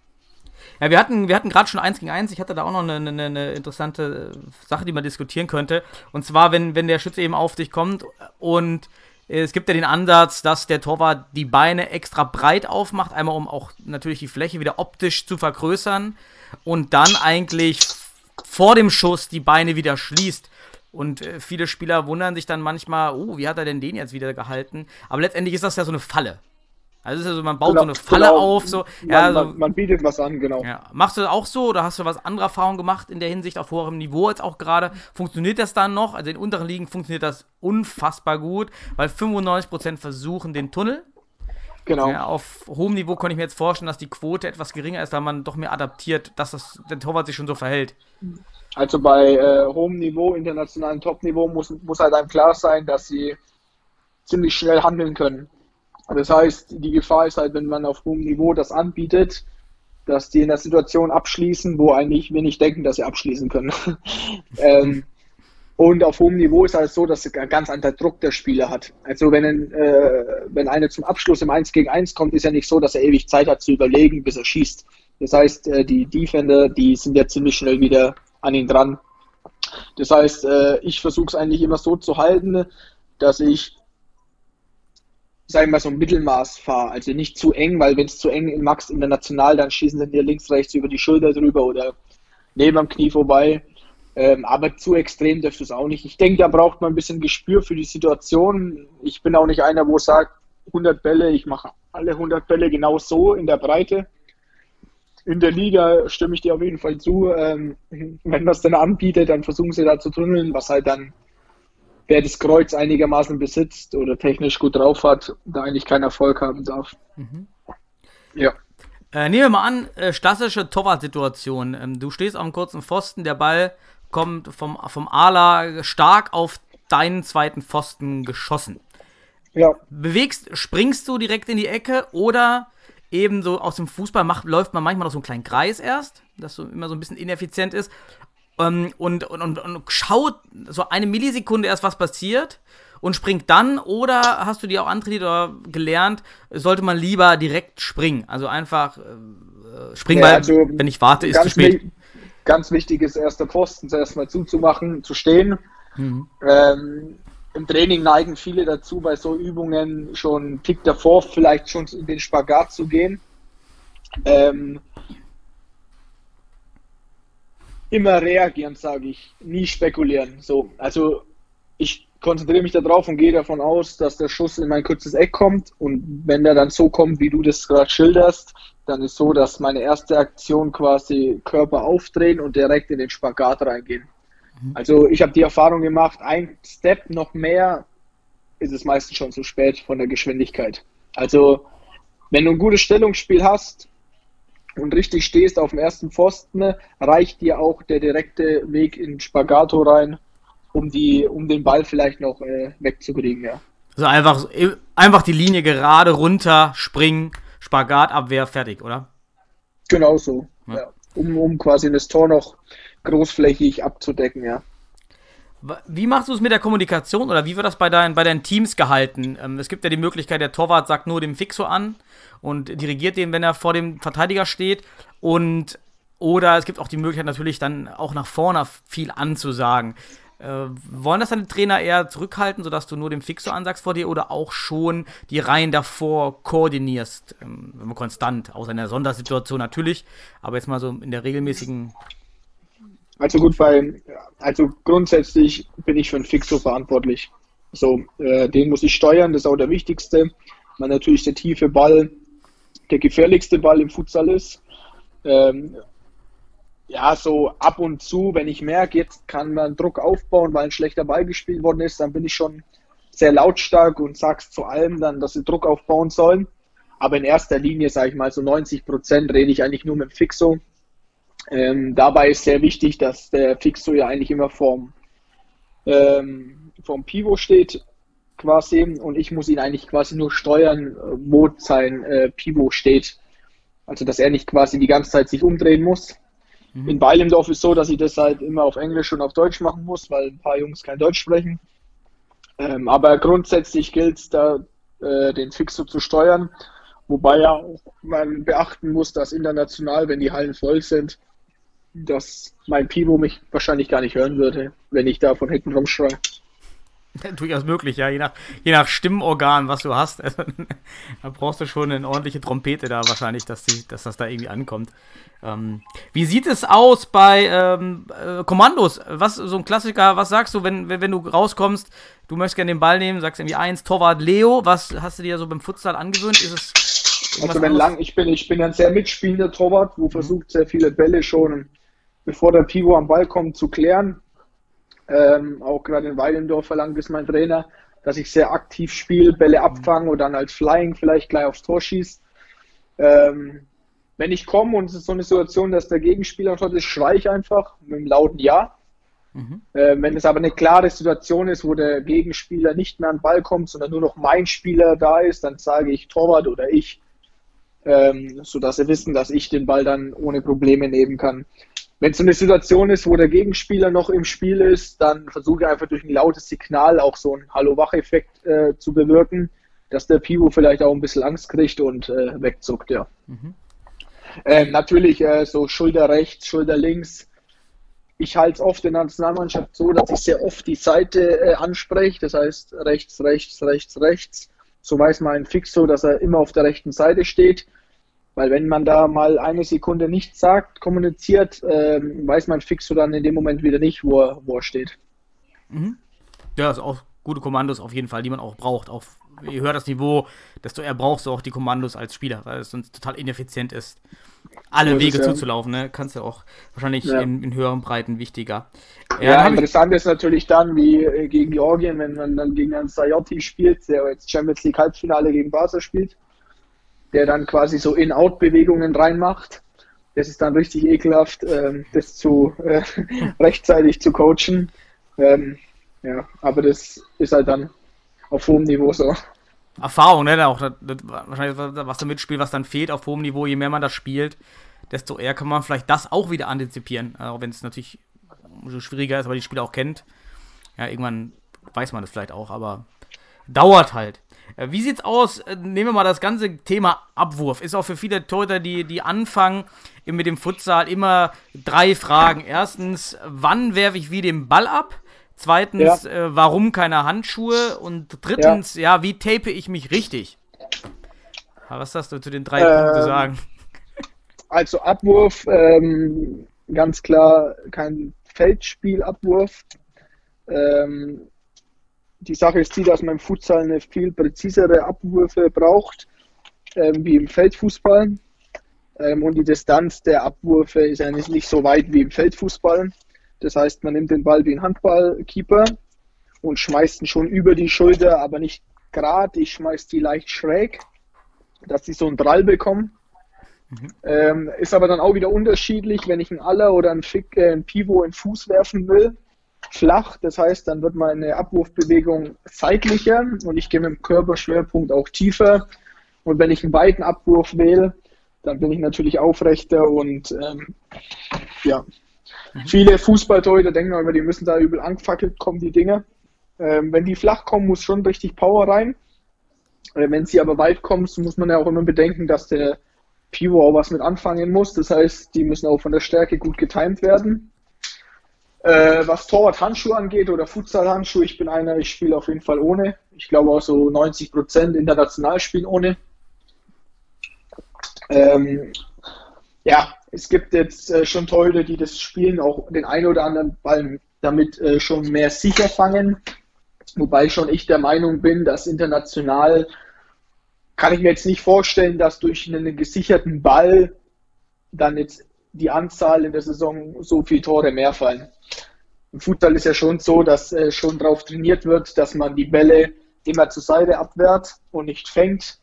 Ja, wir hatten, wir hatten gerade schon eins gegen eins. Ich hatte da auch noch eine, eine, eine, interessante Sache, die man diskutieren könnte. Und zwar, wenn, wenn der Schütze eben auf dich kommt und es gibt ja den Ansatz, dass der Torwart die Beine extra breit aufmacht, einmal um auch natürlich die Fläche wieder optisch zu vergrößern und dann eigentlich vor dem Schuss die Beine wieder schließt. Und äh, viele Spieler wundern sich dann manchmal, oh, wie hat er denn den jetzt wieder gehalten? Aber letztendlich ist das ja so eine Falle. Also ist ja so, man baut genau, so eine Falle genau. auf, so. Ja, man, man, man, bietet was an, genau. Ja. Machst du das auch so oder hast du was andere Erfahrungen gemacht in der Hinsicht auf hohem Niveau jetzt auch gerade? Funktioniert das dann noch? Also in unteren Ligen funktioniert das unfassbar gut, weil 95% versuchen den Tunnel. Genau. Ja, auf hohem Niveau konnte ich mir jetzt vorstellen, dass die Quote etwas geringer ist, da man doch mehr adaptiert, dass das, der Torwart sich schon so verhält. Also bei äh, hohem Niveau, internationalen Top-Niveau muss, muss halt einem klar sein, dass sie ziemlich schnell handeln können. Das heißt, die Gefahr ist halt, wenn man auf hohem Niveau das anbietet, dass die in der Situation abschließen, wo eigentlich wir nicht denken, dass sie abschließen können. ähm, und auf hohem Niveau ist halt so, dass er ganz anderer Druck der Spieler hat. Also wenn, ein, äh, wenn einer zum Abschluss im 1 gegen 1 kommt, ist ja nicht so, dass er ewig Zeit hat zu überlegen, bis er schießt. Das heißt, äh, die Defender, die sind ja ziemlich schnell wieder an ihn dran. Das heißt, äh, ich versuche es eigentlich immer so zu halten, dass ich, sagen wir mal, so ein Mittelmaß fahre. Also nicht zu eng, weil wenn es zu eng in Max international, dann schießen sie dir links, rechts über die Schulter drüber oder neben am Knie vorbei. Ähm, aber zu extrem dürfte es auch nicht. Ich denke, da braucht man ein bisschen Gespür für die Situation. Ich bin auch nicht einer, wo sagt, 100 Bälle, ich mache alle 100 Bälle genau so in der Breite. In der Liga stimme ich dir auf jeden Fall zu. Ähm, wenn das dann anbietet, dann versuchen sie da zu tunneln, was halt dann, wer das Kreuz einigermaßen besitzt oder technisch gut drauf hat, da eigentlich keinen Erfolg haben darf. Ja. Äh, nehmen wir mal an, äh, klassische Torwart-Situation. Ähm, du stehst am kurzen Pfosten, der Ball kommt vom, vom Ala stark auf deinen zweiten Pfosten geschossen. Ja. Bewegst, springst du direkt in die Ecke oder eben so aus dem Fußball macht, läuft man manchmal noch so einen kleinen Kreis erst, das so immer so ein bisschen ineffizient ist. Ähm, und, und, und, und schaut so eine Millisekunde erst, was passiert und springt dann oder hast du dir auch antrainiert oder gelernt, sollte man lieber direkt springen? Also einfach äh, springen, Ja, weil also wenn ich warte, ist zu spät. ganz wichtig ist erster Pfosten zuerst mal zuzumachen, zu stehen. Mhm. Ähm, Im Training neigen viele dazu, bei so Übungen schon einen Tick davor vielleicht schon in den Spagat zu gehen. Ähm, immer reagieren, sage ich, nie spekulieren. So, also ich konzentriere mich darauf und gehe davon aus, dass der Schuss in mein kurzes Eck kommt und wenn der dann so kommt, wie du das gerade schilderst, dann ist so, dass meine erste Aktion quasi Körper aufdrehen und direkt in den Spagat reingehen. Also ich habe die Erfahrung gemacht, ein Step noch mehr ist es meistens schon zu spät von der Geschwindigkeit. Also wenn du ein gutes Stellungsspiel hast und richtig stehst auf dem ersten Pfosten, reicht dir auch der direkte Weg in Spagato rein, um die, um den Ball vielleicht noch äh, wegzukriegen, ja. Also einfach, einfach die Linie gerade runter, springen, Spagatabwehr, fertig, oder? Genau so. Ja. Ja. Um, um quasi das Tor noch großflächig abzudecken, ja. Wie machst du es mit der Kommunikation oder wie wird das bei deinen, bei deinen Teams gehalten? Ähm, es gibt ja die Möglichkeit, der Torwart sagt nur dem Fixo an und dirigiert den, wenn er vor dem Verteidiger steht. Und oder es gibt auch die Möglichkeit natürlich dann auch nach vorne viel anzusagen. Äh, wollen das die Trainer eher zurückhalten, sodass du nur dem Fixo ansagst vor dir oder auch schon die Reihen davor koordinierst? Ähm, konstant, außer in der Sondersituation natürlich, aber jetzt mal so in der regelmäßigen. Also gut, weil, also grundsätzlich bin ich für einen Fixo verantwortlich. So, äh, den muss ich steuern, das ist auch der wichtigste, weil natürlich der tiefe Ball der gefährlichste Ball im Futsal ist. Ähm, ja, so ab und zu, wenn ich merke, jetzt kann man Druck aufbauen, weil ein schlechter Ball gespielt worden ist, dann bin ich schon sehr lautstark und sag's zu allem dann, dass sie Druck aufbauen sollen. Aber in erster Linie, sage ich mal, so 90 Prozent rede ich eigentlich nur mit dem Fixo. Ähm, dabei ist sehr wichtig, dass der Fixo ja eigentlich immer vorm, ähm, vorm Pivo steht, quasi, und ich muss ihn eigentlich quasi nur steuern, wo sein äh, Pivo steht. Also, dass er nicht quasi die ganze Zeit sich umdrehen muss. In Weilendorf ist so, dass ich das halt immer auf Englisch und auf Deutsch machen muss, weil ein paar Jungs kein Deutsch sprechen. Ähm, aber grundsätzlich gilt es da, äh, den Fixo zu steuern. Wobei ja auch man beachten muss, dass international, wenn die Hallen voll sind, dass mein Pivo mich wahrscheinlich gar nicht hören würde, wenn ich da von hinten rumschreie. Durchaus möglich, ja, je nach, je nach Stimmorgan, was du hast. Also, da brauchst du schon eine ordentliche Trompete da wahrscheinlich, dass, die, dass das da irgendwie ankommt. Ähm, wie sieht es aus bei ähm, äh, Kommandos? Was, so ein Klassiker, was sagst du, wenn, wenn, wenn du rauskommst, du möchtest gerne den Ball nehmen, sagst irgendwie eins, Torwart Leo, was hast du dir so beim Futsal angewöhnt? Ist es Also wenn lang, ich bin, ich bin ein sehr mitspielender Torwart, wo versucht sehr viele Bälle schon, bevor der Pivo am Ball kommt, zu klären. Ähm, auch gerade in Weilendorf verlangt es mein Trainer, dass ich sehr aktiv spiele, Bälle abfange und dann als Flying vielleicht gleich aufs Tor schieße. Ähm, wenn ich komme und es ist so eine Situation, dass der Gegenspieler schon ist, schreie ich einfach mit einem lauten Ja. Mhm. Äh, wenn es aber eine klare Situation ist, wo der Gegenspieler nicht mehr an den Ball kommt, sondern nur noch mein Spieler da ist, dann sage ich Torwart oder ich, ähm, sodass sie wissen, dass ich den Ball dann ohne Probleme nehmen kann. Wenn es so eine Situation ist, wo der Gegenspieler noch im Spiel ist, dann versuche ich einfach durch ein lautes Signal auch so einen Hallo-Wach-Effekt äh, zu bewirken, dass der Pivo vielleicht auch ein bisschen Angst kriegt und äh, wegzuckt, ja. Mhm. Ähm, natürlich äh, so Schulter rechts, Schulter links. Ich halte es oft in der Nationalmannschaft so, dass ich sehr oft die Seite äh, anspreche, das heißt rechts, rechts, rechts, rechts. So weiß man fix so, dass er immer auf der rechten Seite steht. Weil wenn man da mal eine Sekunde nichts sagt, kommuniziert, äh, weiß man fix so dann in dem Moment wieder nicht, wo er, wo er steht. Mhm. Ja, ist auch gute Kommandos auf jeden Fall, die man auch braucht. Auch je höher das Niveau, desto eher brauchst du auch die Kommandos als Spieler, weil es sonst total ineffizient ist, alle das Wege ist, zuzulaufen. Ne? Kannst du auch wahrscheinlich ja. in, in, höheren Breiten wichtiger. Ja, ja interessant ist natürlich dann, wie äh, gegen Georgien, wenn man dann gegen einen Sayotti spielt, der jetzt Champions League Halbfinale gegen Barca spielt, der dann quasi so In-Out-Bewegungen reinmacht. Das ist dann richtig ekelhaft, ähm, das zu äh, rechtzeitig zu coachen. Ähm, ja, aber das ist halt dann auf hohem Niveau so. Erfahrung, ne? Auch das, das, wahrscheinlich was da mitspielt, was dann fehlt auf hohem Niveau, je mehr man das spielt, desto eher kann man vielleicht das auch wieder antizipieren. Auch wenn es natürlich schwieriger ist, weil die Spieler auch kennt. Ja, irgendwann weiß man das vielleicht auch, aber dauert halt. Äh, wie sieht's aus? Äh, nehmen wir mal das ganze Thema Abwurf. Ist auch für viele Torhüter, die, die anfangen mit dem Futsal, immer drei Fragen. Erstens, wann werfe ich wie den Ball ab? Zweitens, ja. äh, warum keine Handschuhe? Und drittens, ja. ja, wie tape ich mich richtig? Was hast du zu den drei ähm, Punkten zu sagen? Also Abwurf, ähm, ganz klar kein Feldspielabwurf. Ähm, die Sache ist die, dass man im Futsal eine viel präzisere Abwürfe braucht, ähm, wie im Feldfußball. Ähm, und die Distanz der Abwürfe ist ja nicht, so weit wie im Feldfußball. Das heißt, man nimmt den Ball wie ein Handballkeeper und schmeißt ihn schon über die Schulter, aber nicht gerade. Ich schmeiße die leicht schräg, dass sie so einen Drall bekommen. Mhm. Ähm, ist aber dann auch wieder unterschiedlich, wenn ich einen Aller oder einen, Fick, äh, einen Pivo in Fuß werfen will. Flach, das heißt, dann wird meine Abwurfbewegung seitlicher und ich gehe mit dem Körperschwerpunkt auch tiefer. Und wenn ich einen weiten Abwurf wähle, dann bin ich natürlich aufrechter und ähm, ja, Mhm. Viele Fußballtorhüter denken aber, die müssen da übel angefackelt kommen, die Dinge. Ähm, wenn die flach kommen, muss schon richtig Power rein. Äh, wenn sie aber weit kommen, so muss man ja auch immer bedenken, dass der Pivot auch was mit anfangen muss. Das heißt, die müssen auch von der Stärke gut getimt werden. Äh, was Torwart-Handschuhe angeht oder Futsal-Handschuhe, ich bin einer, ich spiele auf jeden Fall ohne. Ich glaube auch so 90 Prozent international spielen ohne. Ähm, ja, es gibt jetzt äh, schon Torhüter, die das Spielen auch den einen oder anderen Ball damit äh, schon mehr sicher fangen. Wobei schon ich der Meinung bin, dass international kann ich mir jetzt nicht vorstellen, dass durch einen gesicherten Ball dann jetzt die Anzahl in der Saison so viele Tore mehr fallen. Im Fußball ist ja schon so, dass äh, schon darauf trainiert wird, dass man die Bälle immer zur Seite abwehrt und nicht fängt.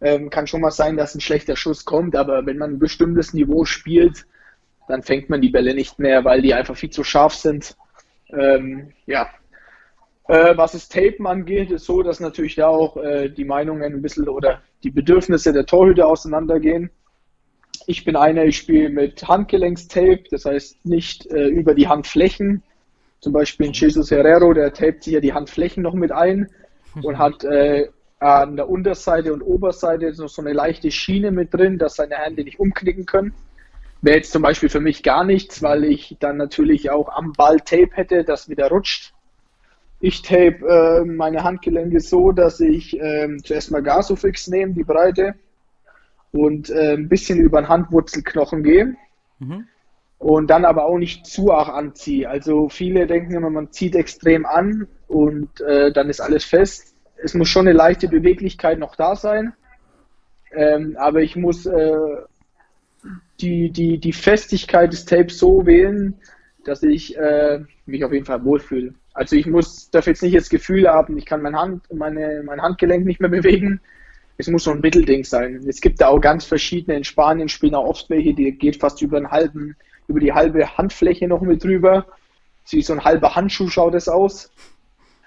Ähm, kann schon mal sein, dass ein schlechter Schuss kommt, aber wenn man ein bestimmtes Niveau spielt, dann fängt man die Bälle nicht mehr, weil die einfach viel zu scharf sind. Ähm, ja. Äh, was das Tapen angeht, ist so, dass natürlich da auch äh, die Meinungen ein bisschen oder die Bedürfnisse der Torhüter auseinandergehen. Ich bin einer, ich spiele mit Handgelenkstape, das heißt nicht äh, über die Handflächen. Zum Beispiel ein Jesus Herrero, der tapet sich ja die Handflächen noch mit ein und hat äh, an der Unterseite und Oberseite noch so eine leichte Schiene mit drin, dass seine Hände nicht umknicken können. Wäre jetzt zum Beispiel für mich gar nichts, weil ich dann natürlich auch am Ball Tape hätte, das wieder rutscht. Ich tape äh, meine Handgelenke so, dass ich äh, zuerst mal Gasofix nehme, die Breite, und äh, ein bisschen über den Handwurzelknochen gehe. Mhm. Und dann aber auch nicht zu arg anziehe. Also viele denken immer, man zieht extrem an und äh, dann ist alles fest es muss schon eine leichte Beweglichkeit noch da sein. Ähm, aber ich muss äh, die, die, die Festigkeit des Tapes so wählen, dass ich äh, mich auf jeden Fall wohlfühle. Also ich muss, darf jetzt nicht das Gefühl haben, ich kann mein, Hand, meine, mein Handgelenk nicht mehr bewegen. Es muss so ein Mittelding sein. Es gibt da auch ganz verschiedene. In Spanien spielen auch oft welche, die geht fast über einen halben, über die halbe Handfläche noch mit drüber. Wie so ein halber Handschuh schaut es aus.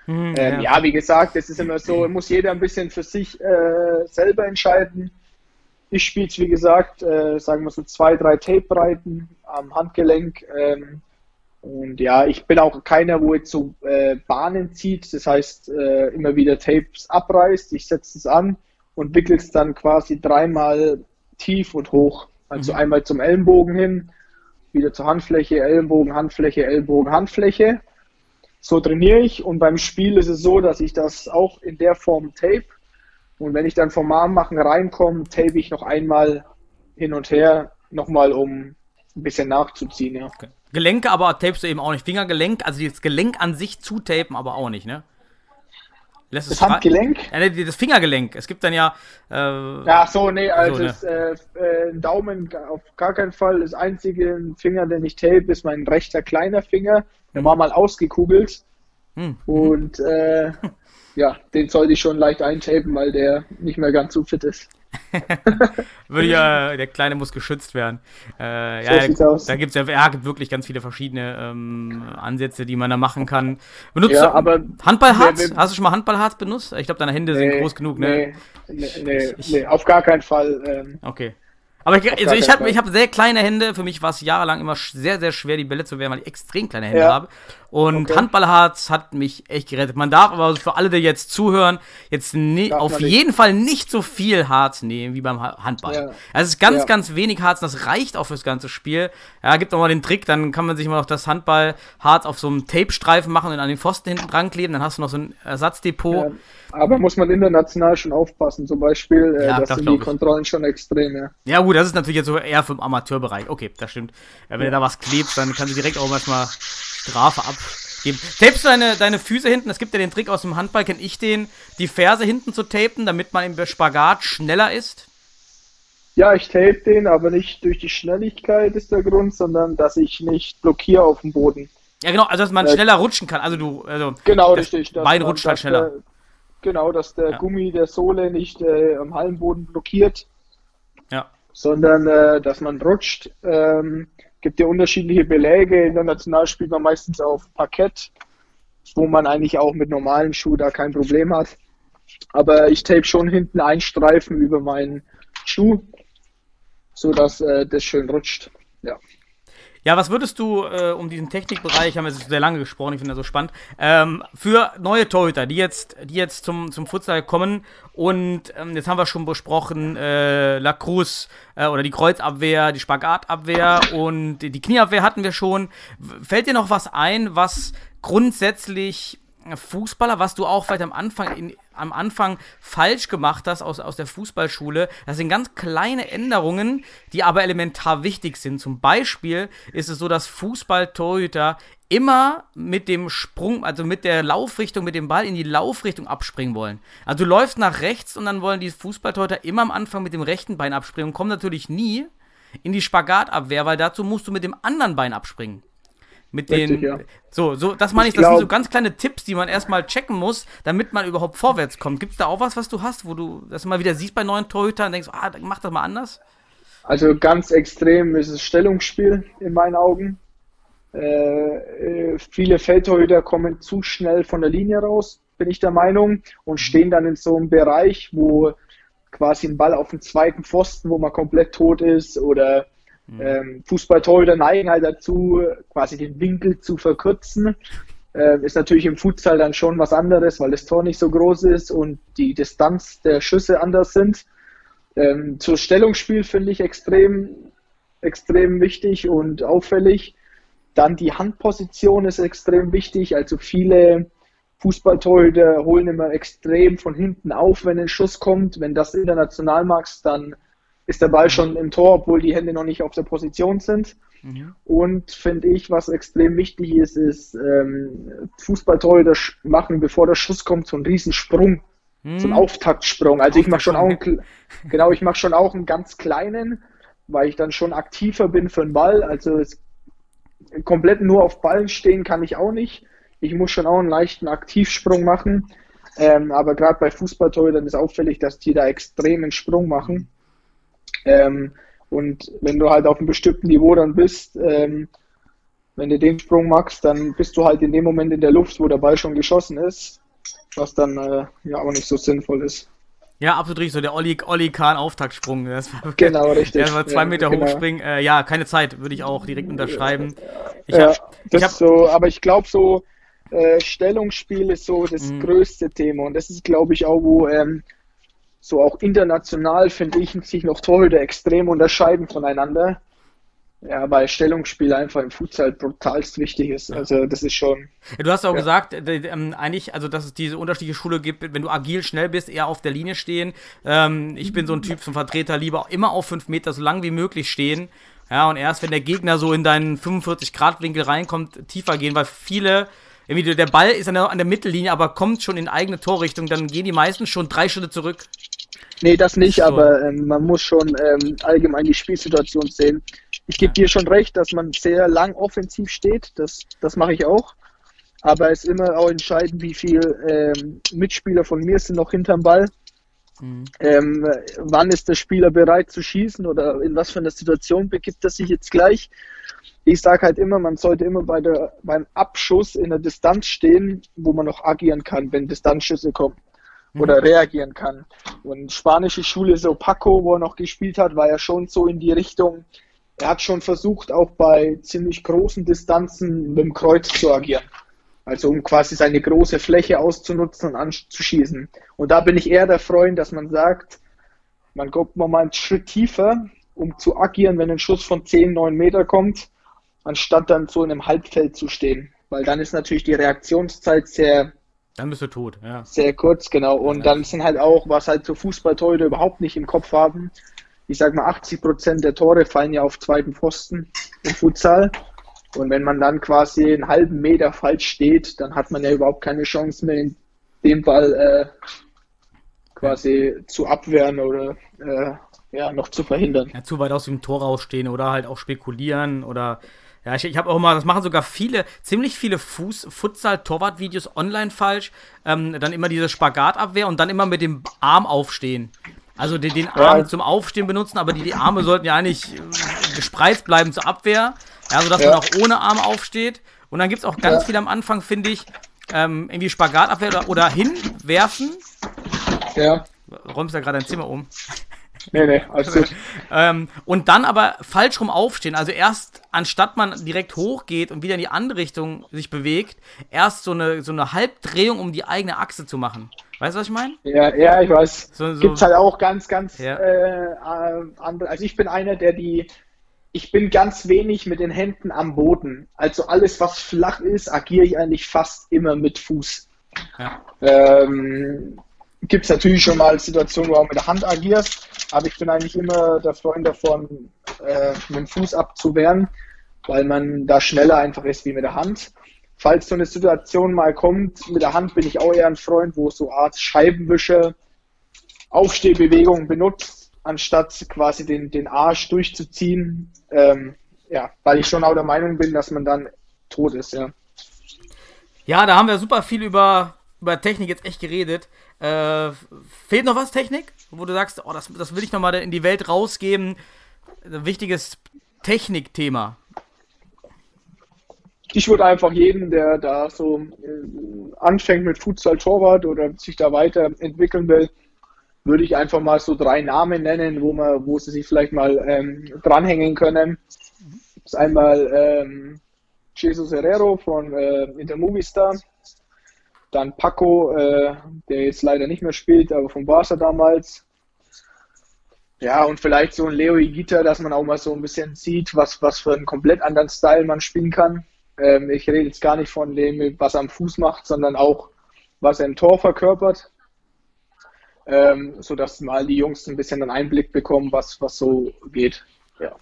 Hm, Ähm, ja. wie gesagt, es ist immer so, muss jeder ein bisschen für sich äh, selber entscheiden. Ich spiele es, wie gesagt, äh, sagen wir so zwei, drei Tape-Breiten am Handgelenk. Ähm, und ja, ich bin auch keiner, wo jetzt so äh, Bahnen zieht, das heißt äh, immer wieder Tapes abreißt. Ich setze es an und wickel es dann quasi dreimal tief und hoch. Also einmal zum Ellenbogen hin, wieder zur Handfläche, Ellenbogen, Handfläche, Ellbogen, Handfläche. So trainiere ich und beim Spiel ist es so, dass ich das auch in der Form tape. Und wenn ich dann vom Arm machen reinkomme, tape ich noch einmal hin und her, nochmal um ein bisschen nachzuziehen. Ja. Gelenke aber tapest du eben auch nicht. Fingergelenk, also das Gelenk an sich zutapen, aber auch nicht, ne? Lässt Das Handgelenk? Nee, das Fingergelenk. Es gibt dann ja. Äh, Ja, so, nee, also So, ne? das, äh, äh, ein Daumen auf gar keinen Fall. Das einzige Finger, den ich tape, ist mein rechter kleiner Finger. Der war mal ausgekugelt. Hm. Und äh, ja, den sollte ich schon leicht eintapen, weil der nicht mehr ganz so fit ist. Würde ja, der Kleine muss geschützt werden. Äh, So ja, da, da gibt es ja, ja gibt wirklich ganz viele verschiedene ähm, Ansätze, die man da machen kann. Benutzt Ja, du aber Handballharz? Hast du schon mal Handballharz benutzt? Ich glaube, deine Hände sind groß genug, ne? Nee, nee, nee, nee, auf gar keinen Fall. Ähm, Okay. Aber ich, also ich habe hab sehr kleine Hände. Für mich war es jahrelang immer sehr, sehr schwer, die Bälle zu wehren, weil ich extrem kleine Hände Ja. habe. Und Okay. Handballharz hat mich echt gerettet. Man darf aber für alle, die jetzt zuhören, jetzt Darf auf man nicht. jeden Fall nicht so viel Harz nehmen wie beim Ha- Handball. Ja. Also es ist ganz, Ja. ganz wenig Harz. Das reicht auch fürs ganze Spiel. Ja, gibt auch mal den Trick, dann kann man sich mal noch das Handballharz auf so einem Tapestreifen machen und an den Pfosten hinten dran kleben. Dann hast du noch so ein Ersatzdepot. Ja, aber muss man international schon aufpassen. Zum Beispiel, äh, Ja, das sind die. Kontrollen schon extrem. Ja. Ja gut, das ist natürlich jetzt so eher den Amateurbereich. Okay, das stimmt. Ja, wenn du da was klebst, dann kannst du direkt auch erstmal Strafe abgeben. Tapest du deine, deine Füße hinten? Es gibt ja den Trick aus dem Handball, kenne ich den, die Ferse hinten zu tapen, damit man im Spagat schneller ist. ja, ich tape den, aber nicht durch die Schnelligkeit ist der Grund, sondern dass ich nicht blockiere auf dem Boden. Ja genau, also dass man Äh, schneller rutschen kann. Also du, also Genau, das richtig. Bein rutscht halt schneller. Genau, dass der Ja. Gummi der Sohle nicht äh, am Hallenboden blockiert, Ja. sondern äh, dass man rutscht. Ähm, gibt ja unterschiedliche Beläge. International spielt man meistens auf Parkett, wo man eigentlich auch mit normalen Schuhen da kein Problem hat. Aber ich tape schon hinten einen Streifen über meinen Schuh, sodass äh, das schön rutscht. Ja. Ja, was würdest du, äh, um diesen Technikbereich, haben wir jetzt sehr lange gesprochen, ich finde das so spannend, ähm, für neue Torhüter, die jetzt, die jetzt zum, zum Futsal kommen und ähm, jetzt haben wir schon besprochen, äh, La Cruz äh, oder die Kreuzabwehr, die Spagatabwehr und die, Knieabwehr hatten wir schon. Fällt dir noch was ein, was grundsätzlich Fußballer, was du auch vielleicht am Anfang, in, am Anfang falsch gemacht hast aus, aus der Fußballschule. Das sind ganz kleine Änderungen, die aber elementar wichtig sind. Zum Beispiel ist es so, dass Fußballtorhüter immer mit dem Sprung, also mit der Laufrichtung, mit dem Ball in die Laufrichtung abspringen wollen. Also du läufst nach rechts und dann wollen die Fußballtorhüter immer am Anfang mit dem rechten Bein abspringen und kommen natürlich nie in die Spagatabwehr, weil dazu musst du mit dem anderen Bein abspringen. Mit Richtig, den. ja. So, so, das meine ich, Ich das sind glaub- so ganz kleine Tipps, die man erstmal checken muss, damit man überhaupt vorwärts kommt. Gibt es da auch was, was du hast, wo du das mal wieder siehst bei neuen Torhütern und denkst, ah, mach das mal anders? Also ganz extrem ist es Stellungsspiel in meinen Augen. Äh, äh, viele Feldtorhüter kommen zu schnell von der Linie raus, bin ich der Meinung, und stehen dann in so einem Bereich, wo quasi ein Ball auf dem zweiten Pfosten, wo man komplett tot ist, oder ähm, Fußballtorhüter neigen halt dazu, quasi den Winkel zu verkürzen. Ähm, ist natürlich im Futsal dann schon was anderes, weil das Tor nicht so groß ist und die Distanz der Schüsse anders sind. Ähm, zur Stellungsspiel finde ich extrem, extrem wichtig und auffällig. Dann die Handposition ist extrem wichtig. Also viele Fußballtorhüter holen immer extrem von hinten auf, wenn ein Schuss kommt. Wenn das international machst, dann ist der Ball schon im Tor, obwohl die Hände noch nicht auf der Position sind. Und finde ich, was extrem wichtig ist, ist ähm, Fußballtorhüter machen, bevor der Schuss kommt, so einen riesen Sprung, so einen Auftaktsprung. Also ich mache schon auch einen, genau, ich mache schon auch einen ganz kleinen, weil ich dann schon aktiver bin für den Ball. Also es komplett nur auf Ballen stehen kann ich auch nicht. Ich muss schon auch einen leichten Aktivsprung machen. Ähm, aber gerade bei Fußballtorhütern ist auffällig, dass die da extremen Sprung machen. Ähm, und wenn du halt auf einem bestimmten Niveau dann bist, ähm, wenn du den Sprung machst, dann bist du halt in dem Moment in der Luft, wo der Ball schon geschossen ist, was dann äh, ja auch nicht so sinnvoll ist. Ja, absolut richtig. So der Olli, Olli Kahn Auftaktssprung. Das war, Genau, richtig. Der war zwei Ja, Meter genau. hochspringen. Äh, ja, keine Zeit, würde ich auch direkt unterschreiben. Ich ja, hab, das hab, ist so, aber ich glaube so, äh, Stellungsspiel ist so das Mhm. größte Thema und das ist glaube ich auch, wo ähm, so auch international finde ich sich noch Torhüter extrem unterscheiden voneinander. Ja, weil Stellungsspiel einfach im Futsal brutalst wichtig ist. Also das ist schon. Ja, du hast auch Ja. gesagt, äh, ähm, eigentlich, also dass es diese unterschiedliche Schule gibt, wenn du agil schnell bist, eher auf der Linie stehen. Ähm, ich bin so ein Typ, so ein Vertreter, lieber immer auf 5 Meter so lang wie möglich stehen. Ja, und erst wenn der Gegner so in deinen 45-Grad-Winkel reinkommt, tiefer gehen, weil viele, irgendwie der Ball ist an der, an der Mittellinie, aber kommt schon in eigene Torrichtung, dann gehen die meisten schon drei Schritte zurück. Nee, das nicht, So. aber ähm, man muss schon ähm, allgemein die Spielsituation sehen. Ich gebe dir schon recht, dass man sehr lang offensiv steht. Das, das mache ich auch. Aber es ist immer auch entscheidend, wie viel ähm, Mitspieler von mir sind noch hinterm Ball. Ähm, wann ist der Spieler bereit zu schießen oder in was für einer Situation begibt er sich jetzt gleich? Ich sage halt immer, man sollte immer bei der, beim Abschuss in der Distanz stehen, wo man noch agieren kann, wenn Distanzschüsse kommen oder reagieren kann. Und spanische Schule, so Paco, wo er noch gespielt hat, war ja schon so in die Richtung, er hat schon versucht, auch bei ziemlich großen Distanzen mit dem Kreuz zu agieren. Also um quasi seine große Fläche auszunutzen und anzuschießen. Und da bin ich eher der Freund, dass man sagt, man kommt mal einen Schritt tiefer, um zu agieren, wenn ein Schuss von 10, 9 Meter kommt, anstatt dann so in einem Halbfeld zu stehen. Weil dann ist natürlich die Reaktionszeit sehr, Dann bist du tot, ja. sehr kurz, genau. Und dann sind halt auch, was halt so Fußballtorhüter überhaupt nicht im Kopf haben, ich sag mal 80 Prozent der Tore fallen ja auf zweiten Pfosten im Futsal. Und wenn man dann quasi einen halben Meter falsch steht, dann hat man ja überhaupt keine Chance mehr, in dem Ball äh, quasi zu abwehren oder äh, ja, noch zu verhindern. ja, zu weit aus dem Tor rausstehen oder halt auch spekulieren oder ja, ich, ich habe auch mal, das machen sogar viele, ziemlich viele Fuß, Futsal-Torwart-Videos online falsch. Ähm, dann immer diese Spagatabwehr und dann immer mit dem Arm aufstehen. Also den, den Arm Ja. zum Aufstehen benutzen, aber die, die Arme sollten ja eigentlich äh, gespreizt bleiben zur Abwehr. Ja, sodass Ja. man auch ohne Arm aufsteht. Und dann gibt es auch ganz Ja. viel am Anfang, finde ich, ähm, irgendwie Spagatabwehr oder, oder hinwerfen. Ja, Räumst ja gerade dein Zimmer um. Nee, nee, also Ähm, und dann aber falsch rum aufstehen. Also erst, anstatt man direkt hochgeht und wieder in die andere Richtung sich bewegt, erst so eine, so eine Halbdrehung um die eigene Achse zu machen. Weißt du, was ich meine? Ja, ja, ich weiß. So- so- Gibt's halt auch ganz, ganz Ja. äh, andere. Also ich bin einer, der die, ich bin ganz wenig mit den Händen am Boden. Also alles, was flach ist, agiere ich eigentlich fast immer mit Fuß. Ja. Ähm, Gibt es natürlich schon mal Situationen, wo du auch mit der Hand agierst, aber ich bin eigentlich immer der Freund davon, äh, mit dem Fuß abzuwehren, weil man da schneller einfach ist wie mit der Hand. Falls so eine Situation mal kommt, mit der Hand bin ich auch eher ein Freund, wo so Art Scheibenwische, Aufstehbewegungen benutzt, anstatt quasi den, den Arsch durchzuziehen. Ähm, ja, weil ich schon auch der Meinung bin, dass man dann tot ist, ja. Ja, da haben wir super viel über, über Technik jetzt echt geredet. Äh, fehlt noch was, Technik? Wo du sagst, oh, das, das will ich nochmal in die Welt rausgeben. Ein wichtiges Technikthema. ich würde einfach jeden, der da so äh, anfängt mit Futsal Torwart oder sich da weiterentwickeln will, würde ich einfach mal so drei Namen nennen, wo man, wo sie sich vielleicht mal ähm, dranhängen können. Das ist einmal ähm, Jesus Herrero von äh, Inter Movistar, dann Paco, äh, der jetzt leider nicht mehr spielt, aber von Barca damals. Ja, und vielleicht so ein Leo Igita, dass man auch mal so ein bisschen sieht, was, was für einen komplett anderen Style man spielen kann. Ähm, ich rede jetzt gar nicht von dem, was er am Fuß macht, sondern auch, was er im Tor verkörpert. Ähm, sodass mal die Jungs ein bisschen einen Einblick bekommen, was, was so geht. Ja.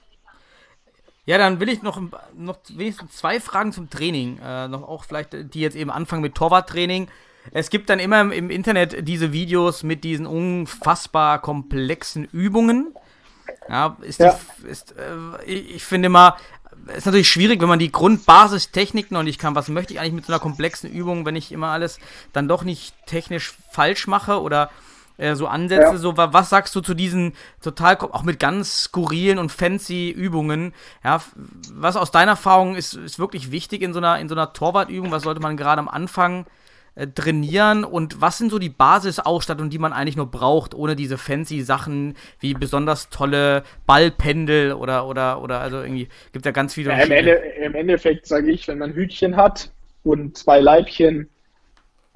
Ja, dann will ich noch, noch wenigstens zwei Fragen zum Training. Äh, noch auch vielleicht, äh, die jetzt eben anfangen mit Torwarttraining. Es gibt dann immer im, Internet diese Videos mit diesen unfassbar komplexen Übungen. Ja, ist, Ja. Die, ist äh, ich, finde mal, ist natürlich schwierig, wenn man die Grundbasistechniken und ich kann, was möchte ich eigentlich mit so einer komplexen Übung, wenn ich immer alles dann doch nicht technisch falsch mache oder äh, so Ansätze, ja. so was sagst du zu diesen total auch mit ganz skurrilen und fancy Übungen? Ja, was aus deiner Erfahrung ist, ist wirklich wichtig in so einer in so einer Torwartübung? Was sollte man gerade am Anfang äh, trainieren und was sind so die Basisausstattungen, die man eigentlich nur braucht, ohne diese fancy Sachen wie besonders tolle Ballpendel oder oder oder also irgendwie gibt ja ganz viele. Ja, im, Ende, Im Endeffekt sage ich, wenn man Hütchen hat und zwei Leibchen,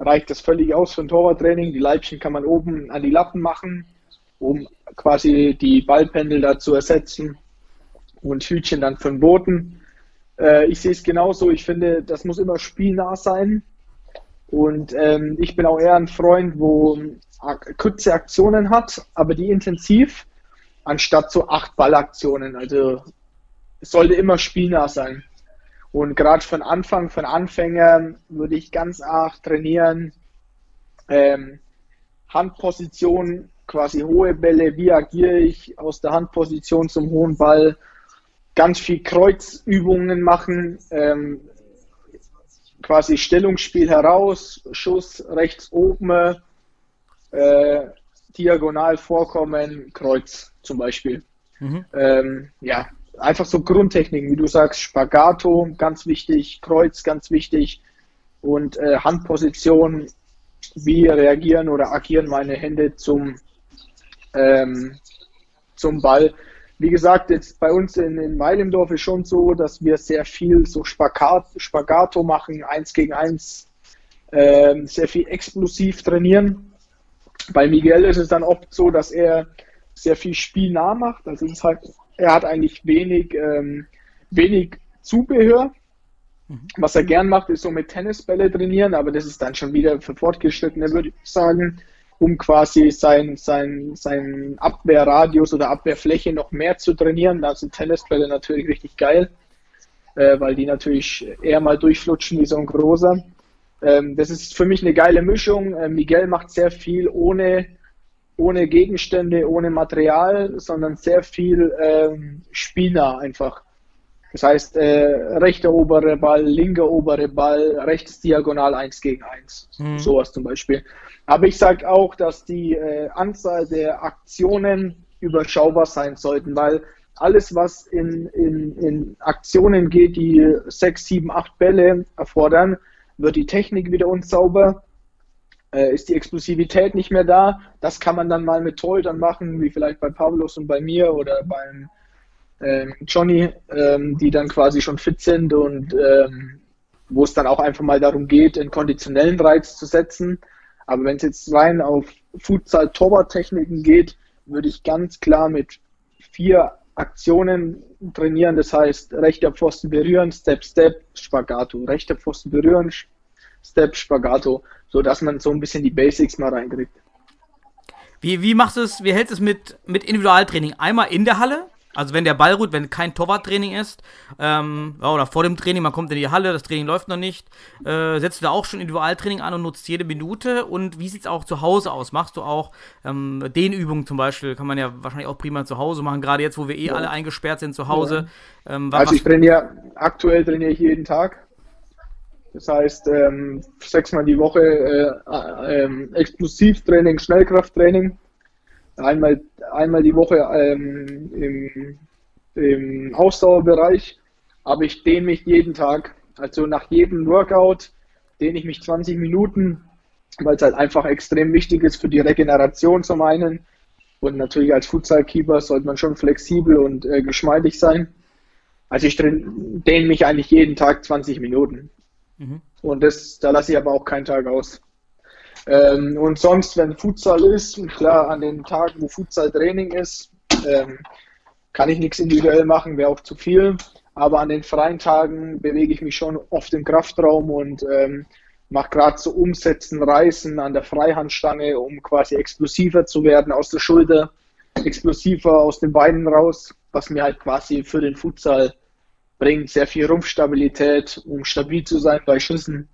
reicht das völlig aus für ein Torwarttraining. Die Leibchen kann man oben an die Lappen machen, um quasi die Ballpendel da zu ersetzen und Hütchen dann für den Boden. Äh, ich sehe es genauso. Ich finde, das muss immer spielnah sein. Und ähm, ich bin auch eher ein Freund, wo kurze Aktionen hat, aber die intensiv, anstatt so acht Ballaktionen. Also es sollte immer spielnah sein. Und gerade von Anfang, von Anfängern würde ich ganz arg trainieren. Ähm, Handposition, quasi hohe Bälle, wie agiere ich aus der Handposition zum hohen Ball, ganz viel Kreuzübungen machen, ähm, quasi Stellungsspiel heraus, Schuss rechts oben, äh, diagonal vorkommen, Kreuz zum Beispiel. Mhm. Ähm, ja, einfach so Grundtechniken, wie du sagst, Spagato, ganz wichtig, Kreuz, ganz wichtig und äh, Handposition, wie reagieren oder agieren meine Hände zum, ähm, zum Ball wie gesagt, jetzt bei uns in, in Weilendorf ist schon so, dass wir sehr viel so Spagat, Spagato machen, eins gegen eins, äh, sehr viel explosiv trainieren. Bei Miguel ist es dann oft so, dass er sehr viel spielnah macht. Also es ist halt, er hat eigentlich wenig, ähm, wenig Zubehör. Mhm. Was er gern macht, ist so mit Tennisbälle trainieren, aber das ist dann schon wieder für Fortgeschrittene, würde ich sagen um quasi sein, sein, sein Abwehrradius oder Abwehrfläche noch mehr zu trainieren. Da sind Tennisbälle natürlich richtig geil, äh, weil die natürlich eher mal durchflutschen wie so ein großer. Ähm, das ist für mich eine geile Mischung. Äh, Miguel macht sehr viel ohne, ohne Gegenstände, ohne Material, sondern sehr viel ähm, spielnah einfach. Das heißt, äh, rechter obere Ball, linker obere Ball, rechts diagonal 1 gegen 1. Mhm. Sowas zum Beispiel. Aber ich sage auch, dass die äh, Anzahl der Aktionen überschaubar sein sollten, weil alles, was in, in, in Aktionen geht, die 6, 7, 8 Bälle erfordern, wird die Technik wieder unsauber, äh, ist die Explosivität nicht mehr da. Das kann man dann mal mit Torhütern machen, wie vielleicht bei Pavlos und bei mir oder beim ähm, Johnny, ähm, die dann quasi schon fit sind und ähm, wo es dann auch einfach mal darum geht, einen konditionellen Reiz zu setzen. Aber wenn es jetzt rein auf Futsal-Torwart-Techniken geht, würde ich ganz klar mit vier Aktionen trainieren. Das heißt, rechter Pfosten berühren, Step, Step, Spagato. Rechter Pfosten berühren, Step, Spagato. So dass man so ein bisschen die Basics mal reinkriegt. Wie, wie machst du es, wie hältst du es mit, mit Individualtraining? Einmal in der Halle also wenn der Ball ruht, wenn kein Torwarttraining ist, ähm, oder vor dem Training, man kommt in die Halle, das Training läuft noch nicht, äh, setzt du da auch schon Individualtraining an und nutzt jede Minute? Und wie sieht es auch zu Hause aus? Machst du auch ähm, Dehnübungen zum Beispiel? Kann man ja wahrscheinlich auch prima zu Hause machen, gerade jetzt, wo wir eh ja. alle eingesperrt sind zu Hause. Ja. Ähm, also ich trainiere, aktuell trainiere ich jeden Tag. Das heißt, ähm, sechsmal die Woche äh, äh, Explosivtraining, Schnellkrafttraining einmal, einmal die Woche ähm, im, im Ausdauerbereich, aber ich dehne mich jeden Tag. Also nach jedem Workout dehne ich mich 20 Minuten, weil es halt einfach extrem wichtig ist für die Regeneration zum einen. Und natürlich als Futsal-Keeper sollte man schon flexibel und äh, geschmeidig sein. Also ich dehne mich eigentlich jeden Tag 20 Minuten. Mhm. Und das, da lasse ich aber auch keinen Tag aus. Ähm, und sonst, wenn Futsal ist, klar, an den Tagen, wo Futsal-Training ist, ähm, kann ich nichts individuell machen, wäre auch zu viel. Aber an den freien Tagen bewege ich mich schon oft im Kraftraum und ähm, mache gerade so Umsetzen, Reißen an der Freihandstange, um quasi explosiver zu werden aus der Schulter, explosiver aus den Beinen raus, was mir halt quasi für den Futsal bringt. Sehr viel Rumpfstabilität, um stabil zu sein bei Schüssen.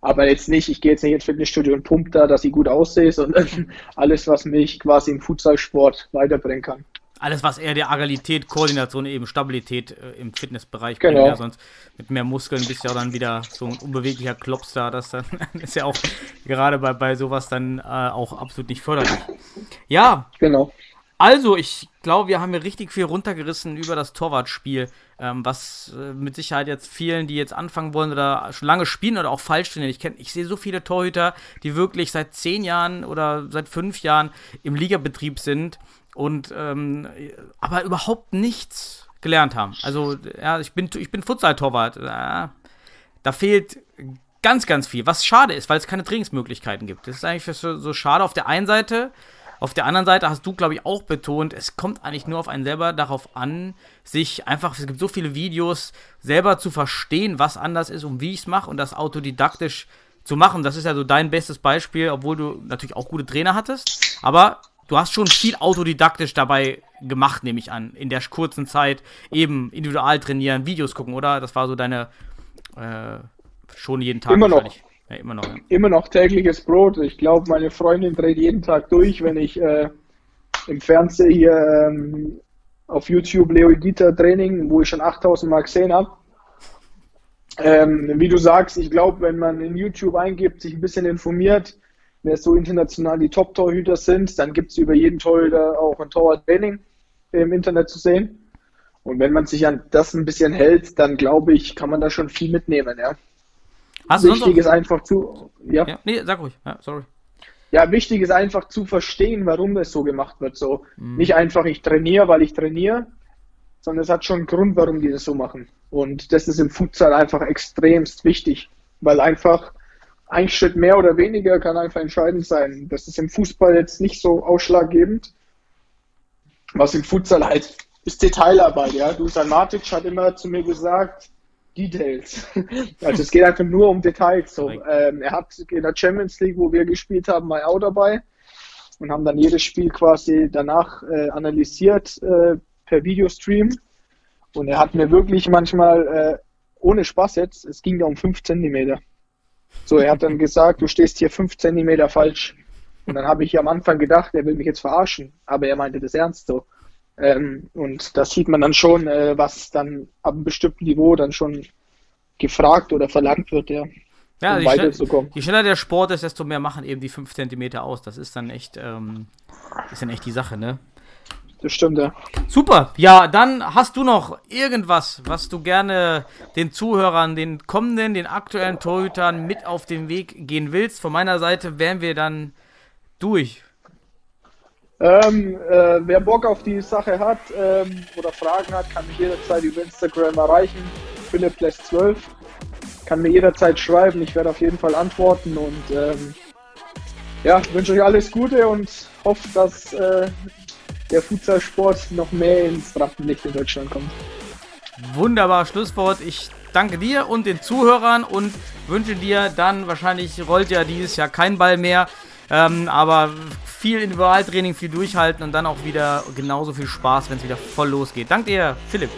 Aber jetzt nicht, ich gehe jetzt nicht ins Fitnessstudio und pumpe da, dass ich gut aussehe, sondern alles, was mich quasi im Futsalsport weiterbringen kann. alles, was eher der Agilität, Koordination, eben Stabilität äh, im Fitnessbereich Genau. bringt. Ja, sonst mit mehr Muskeln bist du ja dann wieder so ein unbeweglicher Klops da. Das dann ist ja auch gerade bei, bei sowas dann äh, auch absolut nicht förderlich. Ja, Genau. Also, ich glaube, wir haben hier richtig viel runtergerissen über das Torwartspiel, ähm, was äh, mit Sicherheit jetzt vielen, die jetzt anfangen wollen oder schon lange spielen oder auch falsch trainieren. Ich, ich sehe so viele Torhüter, die wirklich seit zehn Jahren oder seit fünf Jahren im Ligabetrieb sind und ähm, aber überhaupt nichts gelernt haben. Also, ja, ich bin, ich bin Futsal-Torwart. Äh, da fehlt ganz, ganz viel. Was schade ist, weil es keine Trainingsmöglichkeiten gibt. Das ist eigentlich so, so schade auf der einen Seite. Auf der anderen Seite hast du, glaube ich, auch betont, es kommt eigentlich nur auf einen selber darauf an, sich einfach, es gibt so viele Videos, selber zu verstehen, was anders ist und wie ich es mache und das autodidaktisch zu machen. Das ist ja so dein bestes Beispiel, obwohl du natürlich auch gute Trainer hattest. Aber du hast schon viel autodidaktisch dabei gemacht, nehme ich an, in der kurzen Zeit eben individual trainieren, Videos gucken, oder? Das war so deine äh, schon jeden Tag Immer noch. Ja, immer noch. Ja. Immer noch tägliches Brot. Ich glaube, meine Freundin dreht jeden Tag durch, wenn ich äh, im Fernsehen hier ähm, auf YouTube Leo Gita Training, wo ich schon 8000 Mal gesehen habe. Ähm, wie du sagst, ich glaube, wenn man in YouTube eingibt, sich ein bisschen informiert, wer so international die Top-Torhüter sind, dann gibt es über jeden Torhüter auch ein Torwart-Training im Internet zu sehen. Und wenn man sich an das ein bisschen hält, dann glaube ich, kann man da schon viel mitnehmen. Ja. Hast Wichtig ist einfach zu, ja. ja, nee, sag ruhig. Ja, sorry. Ja, wichtig ist einfach zu verstehen, warum das so gemacht wird. So Mhm. nicht einfach ich trainiere, weil ich trainiere, sondern es hat schon einen Grund, warum die das so machen. Und das ist im Futsal einfach extremst wichtig, weil einfach ein Schritt mehr oder weniger kann einfach entscheidend sein. Das ist im Fußball jetzt nicht so ausschlaggebend. Was im Futsal halt ist Detailarbeit, ja. Dusan Matic hat immer zu mir gesagt, Details. Also es geht einfach nur um Details. So. Ähm, er hat in der Champions League, wo wir gespielt haben, mal auch dabei und haben dann jedes Spiel quasi danach äh, analysiert äh, per Videostream. Und er hat mir wirklich manchmal, äh, ohne Spaß jetzt, es ging ja um 5 Zentimeter. So, er hat dann gesagt, du stehst hier 5 Zentimeter falsch. Und dann habe ich am Anfang gedacht, er will mich jetzt verarschen, aber er meinte das ernst so. Ähm, und da sieht man dann schon, äh, was dann ab einem bestimmten Niveau dann schon gefragt oder verlangt wird, ja. Ja, um je, schnell, weiterzukommen. je schneller der Sport ist, desto mehr machen eben die 5 cm aus. Das ist dann echt, ähm, ist dann echt die Sache, ne? Das stimmt, ja. Super. Ja, dann hast du noch irgendwas, was du gerne den Zuhörern, den kommenden, den aktuellen Torhütern mit auf den Weg gehen willst. Von meiner Seite wären wir dann durch. Ähm, äh, wer Bock auf die Sache hat ähm, oder Fragen hat, kann mich jederzeit über Instagram erreichen. PhilippLess12 kann mir jederzeit schreiben. Ich werde auf jeden Fall antworten und ähm, ja, wünsche euch alles Gute und hoffe, dass äh, der Futsalsport noch mehr ins Rampenlicht in Deutschland kommt. Wunderbar Schlusswort. Ich danke dir und den Zuhörern und wünsche dir dann, wahrscheinlich rollt ja dieses Jahr kein Ball mehr, ähm, aber viel Individualtraining, viel durchhalten und dann auch wieder genauso viel Spaß, wenn es wieder voll losgeht. Danke dir, Philipp.